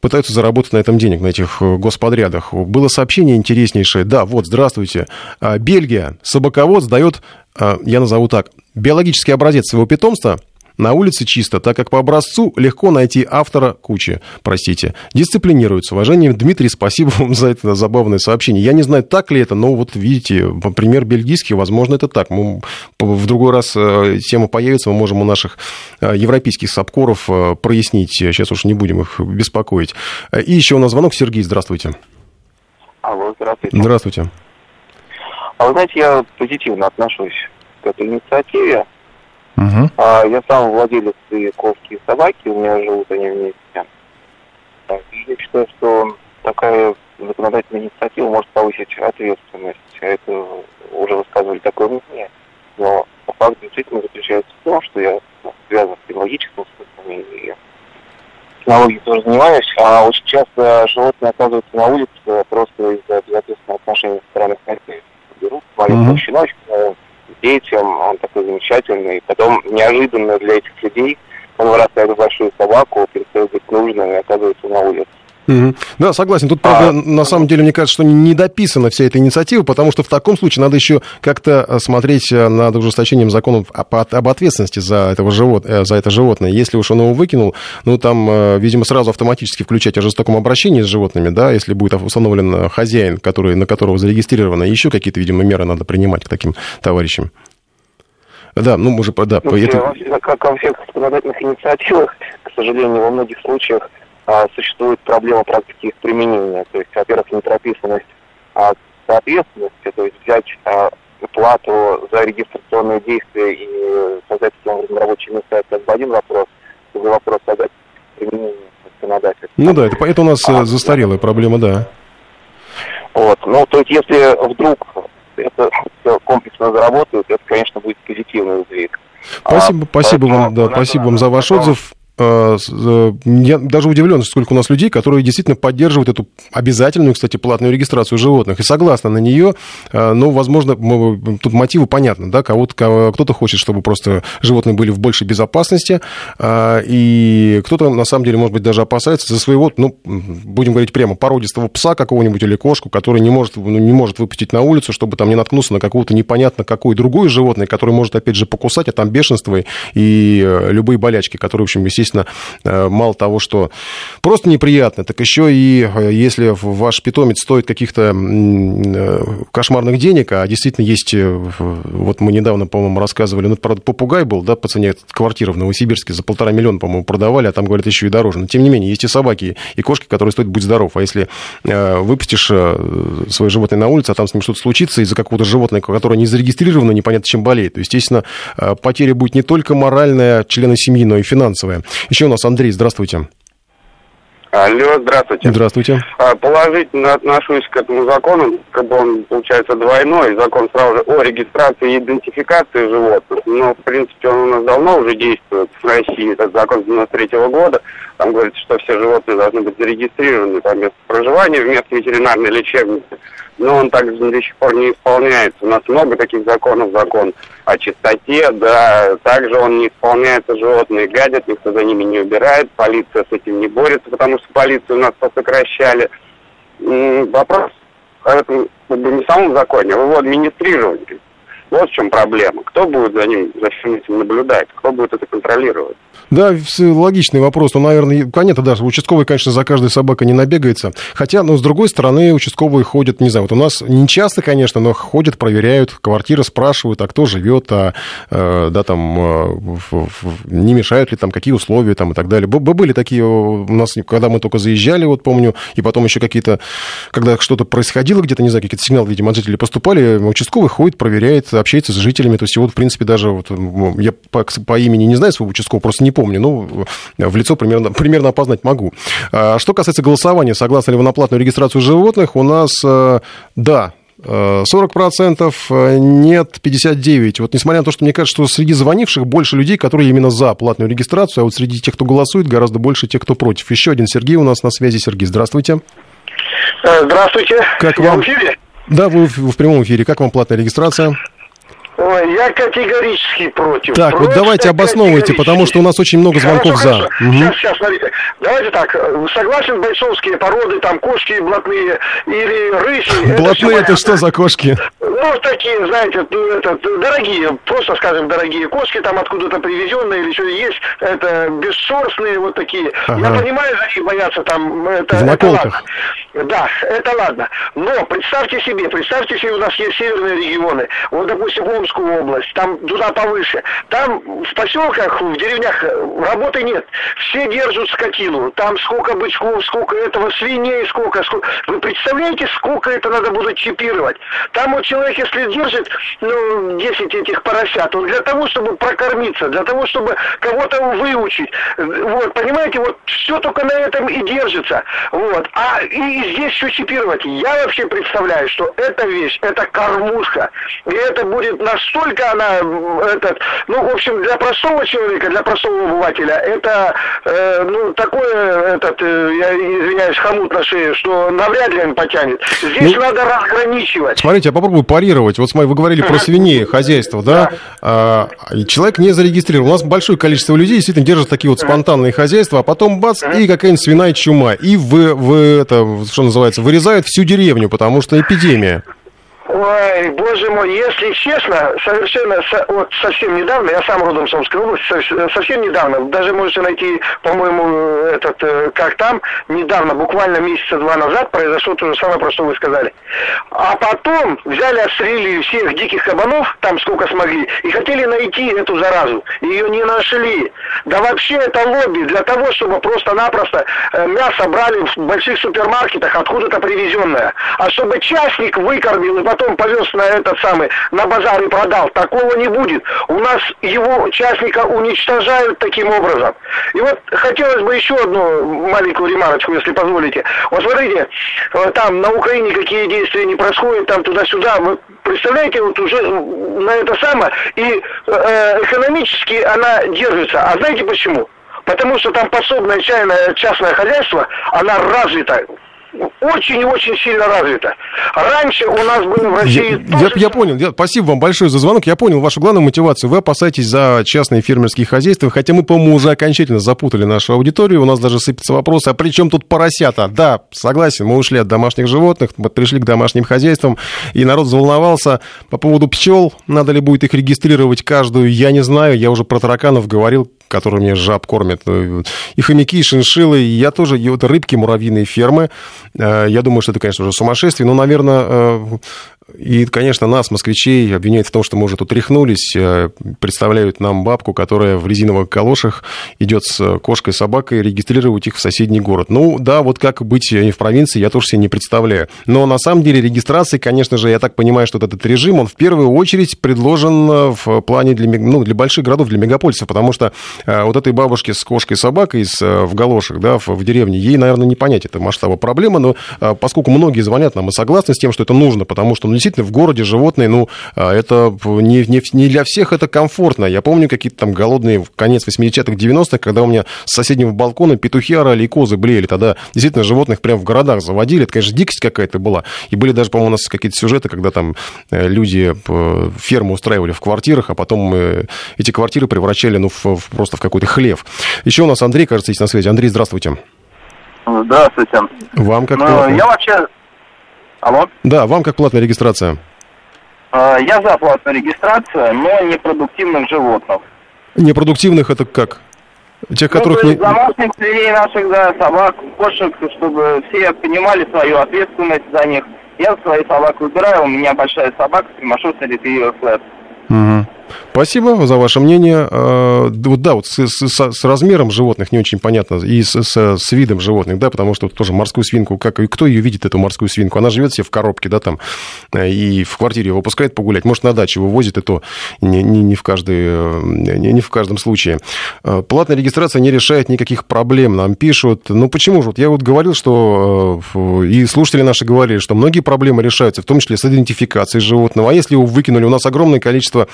пытаются заработать на этом денег, на этих э, господрядах. Было сообщение интереснейшее. Да, вот, здравствуйте. А, Бельгия, собаковод сдает, а, я назову так, биологический образец своего питомства – на улице чисто, так как по образцу легко найти автора кучи, простите. Дисциплинируется. Уважаемый Дмитрий, спасибо вам за это забавное сообщение. Я не знаю, так ли это, но вот видите, пример бельгийский, возможно, это так. Мы, в другой раз э, тема появится, мы можем у наших э, европейских сапкоров э, прояснить. Сейчас уж не будем их беспокоить. И еще у нас звонок. Сергей, здравствуйте. Алло, здравствуйте. Здравствуйте. А вы знаете, я позитивно отношусь к этой инициативе. Угу. А, я сам владелец и кошки, и собаки, у меня живут они вместе. И я считаю, что такая законодательная инициатива может повысить ответственность. Это уже высказывали такое мнение. Но факт действительно заключается в том, что я связан с технологическим смыслом и технологией тоже занимаюсь, а очень часто животные оказываются на улице просто из-за безответственного отношения со стороны хозяев. Берут маленького mm-hmm. щеночка, детям, он такой замечательный. Потом неожиданно для этих людей он вырастает в большую собаку, перестает быть нужным и оказывается на улице. Угу. Да, согласен. Тут, правда, а... на самом деле, мне кажется, что не дописана вся эта инициатива, потому что в таком случае надо еще как-то э, смотреть э, над ужесточением законов об ответственности за, этого живот... Э, за это животное. Если уж он его выкинул, ну, там, видимо, сразу автоматически включать о жестоком обращении с животными, да, если будет установлен хозяин, который, на которого зарегистрировано, еще какие-то, видимо, меры надо принимать к таким товарищам. Да, ну, мы же... Да, ну, это... Как во всех законодательных инициативах, к сожалению, во многих случаях а, существует проблема практики их применения. То есть, во-первых, непрописанность а, соответственности, то есть взять а, плату за регистрационные действия и создать таким образом рабочие места, это как бы один вопрос. Другой вопрос создать применение законодательства. Ну да, это, это у нас а, застарелая да. проблема, да. Вот, ну, то есть, если вдруг это все комплексно заработает, это, конечно, будет позитивный сдвиг. Спасибо, а, спасибо вам, да, спасибо вам за ваш отзыв. Э, э, я даже удивлен, сколько у нас людей, которые действительно поддерживают эту обязательную, кстати, платную регистрацию животных и согласны на нее. Э, но, возможно, тут мотивы понятны, да, кого-то, кто-то хочет, чтобы просто животные были в большей безопасности, и кто-то, на самом деле, может быть, даже опасается за своего, ну, будем говорить прямо, породистого пса какого-нибудь или кошку, который не может, ну, не может выпустить на улицу, чтобы там не наткнуться на какого-то непонятно какое другое животное, которое может, опять же, покусать, а там бешенство и любые болячки, которые, в общем, естественно, естественно, мало того, что просто неприятно, так еще и если ваш питомец стоит каких-то кошмарных денег, а действительно есть, вот мы недавно, по-моему, рассказывали, ну, правда, попугай был, да, по цене квартиры в Новосибирске за полтора миллиона, по-моему, продавали, а там, говорят, еще и дороже. Но, тем не менее, есть и собаки, и кошки, которые стоят «Будь здоров». А если выпустишь свое животное на улице, а там с ним что-то случится из-за какого-то животного, которое не зарегистрировано, непонятно чем болеет, то, естественно, потеря будет не только моральная члена семьи, но и финансовая. Еще у нас Андрей, здравствуйте. Алло, здравствуйте. Здравствуйте. А, положительно отношусь к этому закону, как бы он, получается, двойной. Закон сразу же о регистрации и идентификации животных. Но, в принципе, он у нас давно уже действует в России. Это закон 93 -го года. Там говорится, что все животные должны быть зарегистрированы по месту проживания в местной ветеринарной лечебнице но он также до сих пор не исполняется. У нас много таких законов, закон о чистоте, да, также он не исполняется, животные гадят, никто за ними не убирает, полиция с этим не борется, потому что полицию у нас посокращали. Вопрос этом не в самом законе, а в его администрировании. Вот в чем проблема. Кто будет за ним, за всем этим наблюдать? Кто будет это контролировать? Да, логичный вопрос. Ну, наверное, понятно, даже участковый, конечно, за каждой собакой не набегается. Хотя, ну, с другой стороны, участковые ходят, не знаю, вот у нас не часто, конечно, но ходят, проверяют квартиры, спрашивают, а кто живет, а, э, да, там, э, не мешают ли там, какие условия там и так далее. Были такие у нас, когда мы только заезжали, вот помню, и потом еще какие-то, когда что-то происходило где-то, не знаю, какие-то сигналы, видимо, от жителей поступали, участковый ходит, проверяет, общается с жителями. То есть, вот, в принципе, даже вот, я по, по имени не знаю своего участкового, просто не помню, но в лицо примерно, примерно опознать могу. А, что касается голосования, согласны ли вы на платную регистрацию животных, у нас, э, да, 40%, э, нет, 59%. Вот несмотря на то, что мне кажется, что среди звонивших больше людей, которые именно за платную регистрацию, а вот среди тех, кто голосует, гораздо больше тех, кто против. Еще один Сергей у нас на связи. Сергей, здравствуйте. Э, здравствуйте. Как Я вам? в эфире? Да, вы в прямом эфире. Как вам платная регистрация? Ой, я категорически против. Так, Просто вот давайте обосновывайте, потому что у нас очень много звонков хорошо, за. Хорошо. Угу. Сейчас, сейчас, смотрите. Давайте так, согласен, бойцовские породы, там кошки блатные или рыси. Блатные это, это что за кошки? Ну, такие, знаете, ну, это, дорогие, просто скажем, дорогие кошки, там откуда-то привезенные или что есть, это бесшерстные вот такие. Ага. Я понимаю, они боятся там, это, В это ладно. Да, это ладно. Но представьте себе, представьте себе, у нас есть северные регионы, вот, допустим, в Омскую область, там туда повыше. Там в поселках, в деревнях работы нет. Все держат скотину. Там сколько бычков, сколько этого, свиней, сколько, сколько. Вы представляете, сколько это надо будет чипировать? Там вот человек, если держит, ну, 10 этих поросят, он для того, чтобы прокормиться, для того, чтобы кого-то выучить. Вот, понимаете, вот все только на этом и держится. Вот. А и здесь все чипировать. Я вообще представляю, что эта вещь, это кормушка. И это будет наш настолько она, этот, ну, в общем, для простого человека, для простого обывателя, это, э, ну, такое, этот, э, я извиняюсь, хомут на шее, что навряд ли он потянет. Здесь ну, надо разграничивать. Смотрите, я попробую парировать. Вот смотри, вы говорили про свиней, хозяйство, да? А, человек не зарегистрирован. У нас большое количество людей действительно держат такие вот спонтанные хозяйства, а потом бац, и какая-нибудь свиная чума. И вы, вы это, что называется, вырезают всю деревню, потому что эпидемия. Ой, боже мой, если честно, совершенно вот совсем недавно, я сам родом с Омской области, совсем недавно, даже можете найти, по-моему, этот, э, как там, недавно, буквально месяца два назад произошло то же самое, про что вы сказали. А потом взяли, отстрелили всех диких кабанов, там сколько смогли, и хотели найти эту заразу. Ее не нашли. Да вообще это лобби для того, чтобы просто-напросто э, мясо брали в больших супермаркетах, откуда-то привезенное. А чтобы частник выкормил и потом потом повез на этот самый, на базар и продал. Такого не будет. У нас его участника уничтожают таким образом. И вот хотелось бы еще одну маленькую ремарочку, если позволите. Вот смотрите, э, там на Украине какие действия не происходят, там туда-сюда. Вы представляете, вот уже на это самое, и э, экономически она держится. А знаете почему? Потому что там пособное чайное частное хозяйство, она развита очень-очень сильно развита. Раньше у нас были в России... Я, тоже... я, я понял. Я, спасибо вам большое за звонок. Я понял вашу главную мотивацию. Вы опасаетесь за частные фермерские хозяйства, хотя мы, по-моему, уже окончательно запутали нашу аудиторию. У нас даже сыпятся вопросы, а при чем тут поросята? Да, согласен, мы ушли от домашних животных, мы пришли к домашним хозяйствам, и народ заволновался по поводу пчел. Надо ли будет их регистрировать каждую, я не знаю. Я уже про тараканов говорил, которыми жаб кормят. И хомяки, и шиншиллы, и я тоже, и вот рыбки, муравьиные фермы. Я думаю, что это, конечно, уже сумасшествие. Но, наверное, и, конечно, нас, москвичей, обвиняют в том, что мы уже тут рехнулись, э, представляют нам бабку, которая в резиновых калошах идет с кошкой, собакой, регистрировать их в соседний город. Ну, да, вот как быть в провинции, я тоже себе не представляю. Но на самом деле регистрации, конечно же, я так понимаю, что этот режим, он в первую очередь предложен в плане для, ну, для больших городов, для мегаполисов, потому что э, вот этой бабушке с кошкой, собакой с, э, в галошах, да, в, в деревне, ей, наверное, не понять это масштаба проблемы, но поскольку многие звонят нам и согласны с тем, что это нужно, потому что, ну, действительно в городе животные, ну, а, это не, не, не для всех это комфортно. Я помню какие-то там голодные конец 80-х, 90-х, когда у меня с соседнего балкона петухи орали и козы блеяли. Тогда действительно животных прямо в городах заводили. Это, конечно, дикость какая-то была. И были даже, по-моему, у нас какие-то сюжеты, когда там э, люди э, ферму устраивали в квартирах, а потом э, эти квартиры превращали ну, в, в, просто в какой-то хлев. Еще у нас Андрей, кажется, есть на связи. Андрей, здравствуйте. Здравствуйте. Вам как ну, Я вообще Алло? Да, вам как платная регистрация? А, я за платную регистрацию, но непродуктивных животных. Непродуктивных это как? Тех, ну, которых не... не... Домашних зверей наших, да, собак, кошек, чтобы все понимали свою ответственность за них. Я свою собаку выбираю, у меня большая собака, Тимошов Ретривер Флэт. Угу. Спасибо за ваше мнение. А, вот, да, вот с, с, с размером животных не очень понятно, и с, с, с видом животных, да, потому что тоже морскую свинку, как, и кто ее видит, эту морскую свинку? Она живет себе в коробке, да, там, и в квартире его выпускает погулять. Может, на даче вывозит, и то не, не, не, в, каждый, не, не в каждом случае. Платная регистрация не решает никаких проблем, нам пишут. Ну, почему же? Вот я вот говорил, что, э, и слушатели наши говорили, что многие проблемы решаются, в том числе с идентификацией животного. А если его выкинули, у нас огромное количество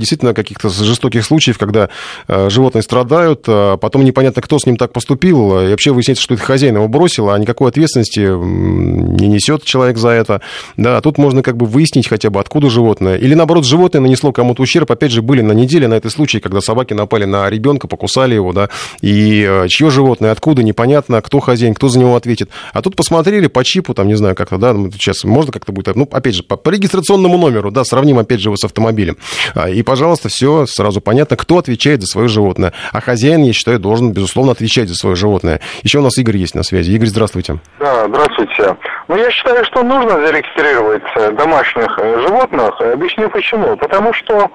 действительно каких-то жестоких случаев, когда э, животные страдают, а потом непонятно, кто с ним так поступил, и вообще выясняется, что это хозяин его бросил, а никакой ответственности не несет человек за это. Да, тут можно как бы выяснить хотя бы, откуда животное. Или наоборот, животное нанесло кому-то ущерб. Опять же, были на неделе на этой случае, когда собаки напали на ребенка, покусали его, да, и э, чье животное, откуда, непонятно, кто хозяин, кто за него ответит. А тут посмотрели по чипу, там, не знаю, как-то, да, сейчас можно как-то будет, ну, опять же, по, по регистрационному номеру, да, сравним, опять же, его с автомобилем. А, и, пожалуйста, все сразу понятно, кто отвечает за свое животное. А хозяин, я считаю, должен, безусловно, отвечать за свое животное. Еще у нас Игорь есть на связи. Игорь, здравствуйте. Да, здравствуйте. Ну, я считаю, что нужно зарегистрировать э, домашних э, животных. Объясню почему. Потому что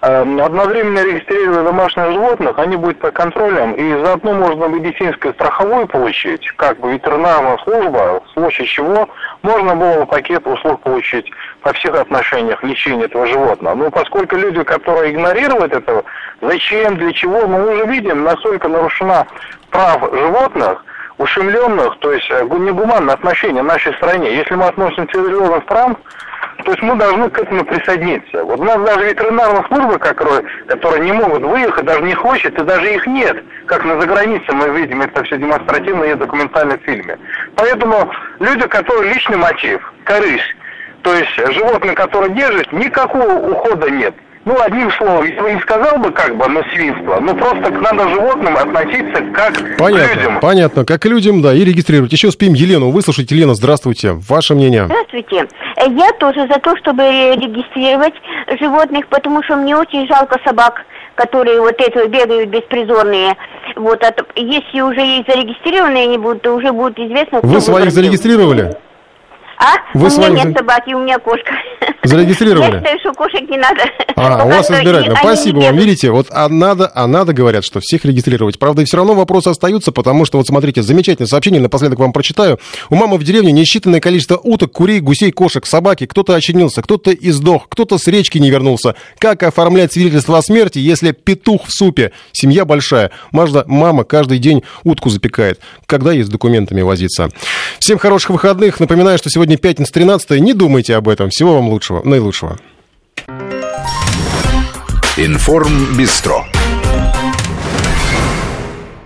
одновременно регистрируя домашних животных, они будут под контролем, и заодно можно медицинское страховую получить, как бы ветеринарная служба, в случае чего можно было пакет услуг получить по всех отношениях лечения этого животного. Но поскольку люди, которые игнорируют это, зачем, для чего, мы уже видим, насколько нарушена прав животных, ушемленных, то есть э, негуманное отношение в нашей стране. Если мы относим к цивилизованным странам, то есть мы должны к этому присоединиться. Вот у нас даже ветеринарная служба, которые, не могут выехать, даже не хочет, и даже их нет. Как на загранице мы видим это все демонстративно и в документальном фильме. Поэтому люди, которые личный мотив, корысть, то есть животные, которые держат, никакого ухода нет. Ну, одним словом, я не сказал бы как бы на свинство, но просто надо животным относиться как понятно, к людям. Понятно, как к людям, да, и регистрировать. Еще успеем Елену выслушать. Елена, здравствуйте. Ваше мнение? Здравствуйте. Я тоже за то, чтобы регистрировать животных, потому что мне очень жалко собак которые вот эти бегают беспризорные. Вот, а если уже есть зарегистрированные они будут, то уже будет известно... Вы своих зарегистрировали? А? Вы у меня нет собаки, у меня кошка. Зарегистрировали? Я считаю, что кошек не надо. А, у вас избирательно. Спасибо вам. Видите, вот а надо, а надо, говорят, что всех регистрировать. Правда, все равно вопросы остаются, потому что, вот смотрите, замечательное сообщение, напоследок вам прочитаю. У мамы в деревне несчитанное количество уток, курей, гусей, кошек, собаки. Кто-то очинился, кто-то издох, кто-то с речки не вернулся. Как оформлять свидетельство о смерти, если петух в супе? Семья большая. Мажда, мама каждый день утку запекает. Когда ей с документами возиться? Всем хороших выходных. Напоминаю, что сегодня пятница 13 Не думайте об этом. Всего вам лучшего, наилучшего. Информ Бистро.